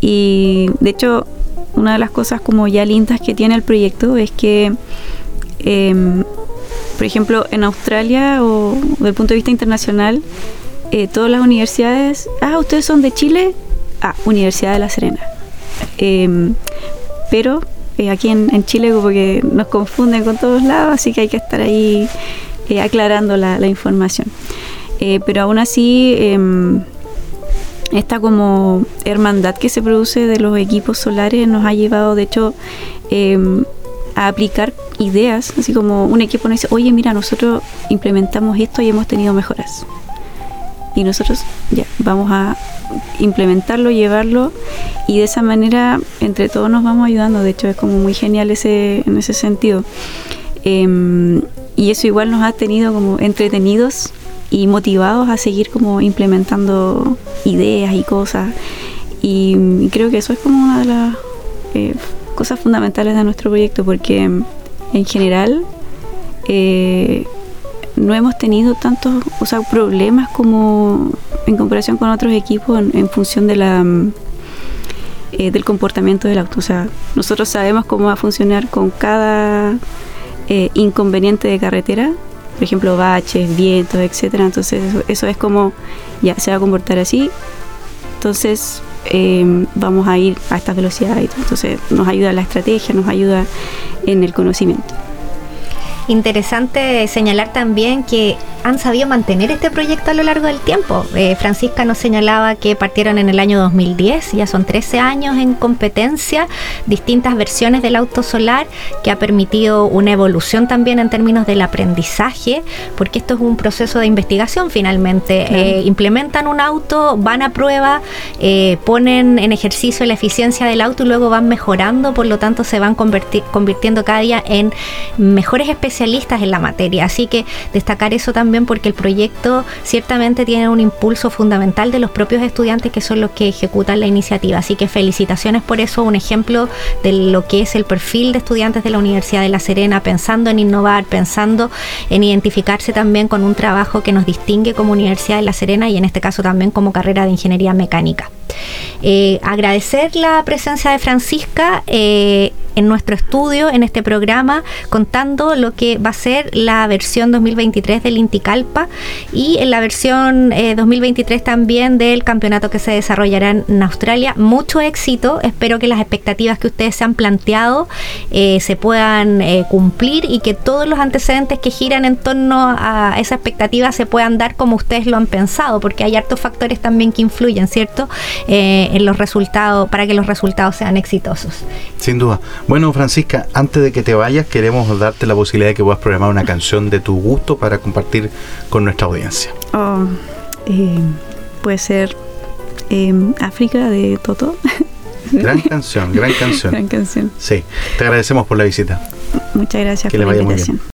S9: Y de hecho, una de las cosas como ya lindas que tiene el proyecto es que, em, por ejemplo, en Australia o desde el punto de vista internacional, eh, todas las universidades, ah, ustedes son de Chile, ah, Universidad de La Serena. Em, pero eh, aquí en, Chile como que nos confunden con todos lados, así que hay que estar ahí eh, aclarando la, información. Eh, pero aún así, em, esta como hermandad que se produce de los equipos solares nos ha llevado, de hecho, em, a aplicar ideas, así como un equipo nos dice, oye, mira, nosotros implementamos esto y hemos tenido mejoras. Y nosotros ya vamos a implementarlo, llevarlo y de esa manera entre todos nos vamos ayudando. De hecho es como muy genial ese, en ese sentido. Em, y eso igual nos ha tenido como entretenidos y motivados a seguir como implementando ideas y cosas. Y, creo que eso es como una de las eh, cosas fundamentales de nuestro proyecto porque en general eh, no hemos tenido tantos o sea, problemas como en comparación con otros equipos en, función de la mm, eh, del comportamiento del auto. O sea, nosotros sabemos cómo va a funcionar con cada eh, inconveniente de carretera, por ejemplo, baches, vientos, etcétera. Entonces, eso, es como ya se va a comportar así. Entonces, em, vamos a ir a esta velocidad y Entonces, nos ayuda la estrategia, nos ayuda en el conocimiento.
S3: Interesante señalar también que han sabido mantener este proyecto a lo largo del tiempo. Eh, Francisca nos señalaba que partieron en el año 2010, ya son 13 años en competencia, distintas versiones del auto solar, que ha permitido una evolución también en términos del aprendizaje, porque esto es un proceso de investigación finalmente. Eh, implementan un auto, van a prueba, eh, ponen en ejercicio la eficiencia del auto y luego van mejorando, por lo tanto se van convirtiendo cada día en mejores especialistas en la materia. Así que destacar eso también porque el proyecto ciertamente tiene un impulso fundamental de los propios estudiantes que son los que ejecutan la iniciativa. Así que felicitaciones por eso, un ejemplo de lo que es el perfil de estudiantes de la Universidad de La Serena, pensando en innovar, pensando en identificarse también con un trabajo que nos distingue como Universidad de La Serena y en este caso también como carrera de ingeniería mecánica. Eh, agradecer la presencia de Francisca eh, en nuestro estudio, en este programa, contando lo que va a ser la versión 2023 del Inticalpa y en la versión 2023 eh, también del campeonato que se desarrollará en Australia. Mucho éxito, espero que las expectativas que ustedes se han planteado se puedan cumplir y que todos los antecedentes que giran en torno a esa expectativa se puedan dar como ustedes lo han pensado, porque hay hartos factores también que influyen, ¿cierto? Eh, en los resultados, para que los resultados sean exitosos.
S2: Sin duda. Bueno, Francisca, antes de que te vayas, queremos darte la posibilidad de que puedas programar una canción de tu gusto para compartir con nuestra audiencia.
S9: Oh, eh, puede ser em, África de Toto. [laughs]
S2: Gran canción, gran canción.
S9: Gran canción.
S2: Sí, te agradecemos por la visita.
S9: Muchas gracias por la invitación.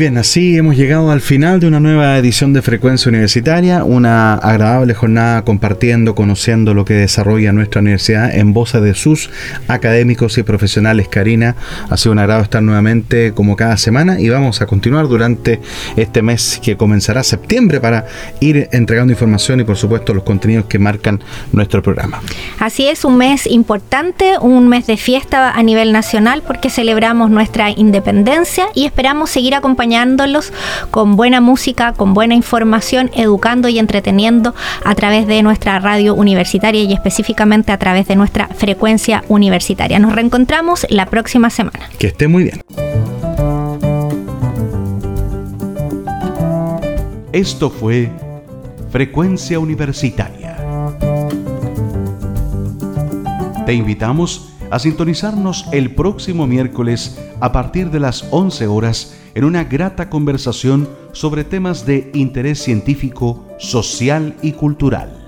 S2: Bien, así hemos llegado al final de una nueva edición de Frecuencia Universitaria, una agradable jornada compartiendo, conociendo lo que desarrolla nuestra universidad en voz de sus académicos y profesionales. Karina, ha sido un agrado estar nuevamente como cada semana y vamos a continuar durante este mes que comenzará septiembre para ir entregando información y por supuesto los contenidos que marcan nuestro programa.
S3: Así es, un mes importante, un mes de fiesta a nivel nacional porque celebramos nuestra independencia y esperamos seguir acompañándolos con buena música, con buena información, educando y entreteniendo a través de nuestra radio universitaria y específicamente a través de nuestra frecuencia universitaria. Nos reencontramos la próxima semana.
S2: Que esté muy bien.
S1: Esto fue Frecuencia Universitaria. Te invitamos a sintonizarnos el próximo miércoles a partir de las 11 horas en una grata conversación sobre temas de interés científico, social y cultural.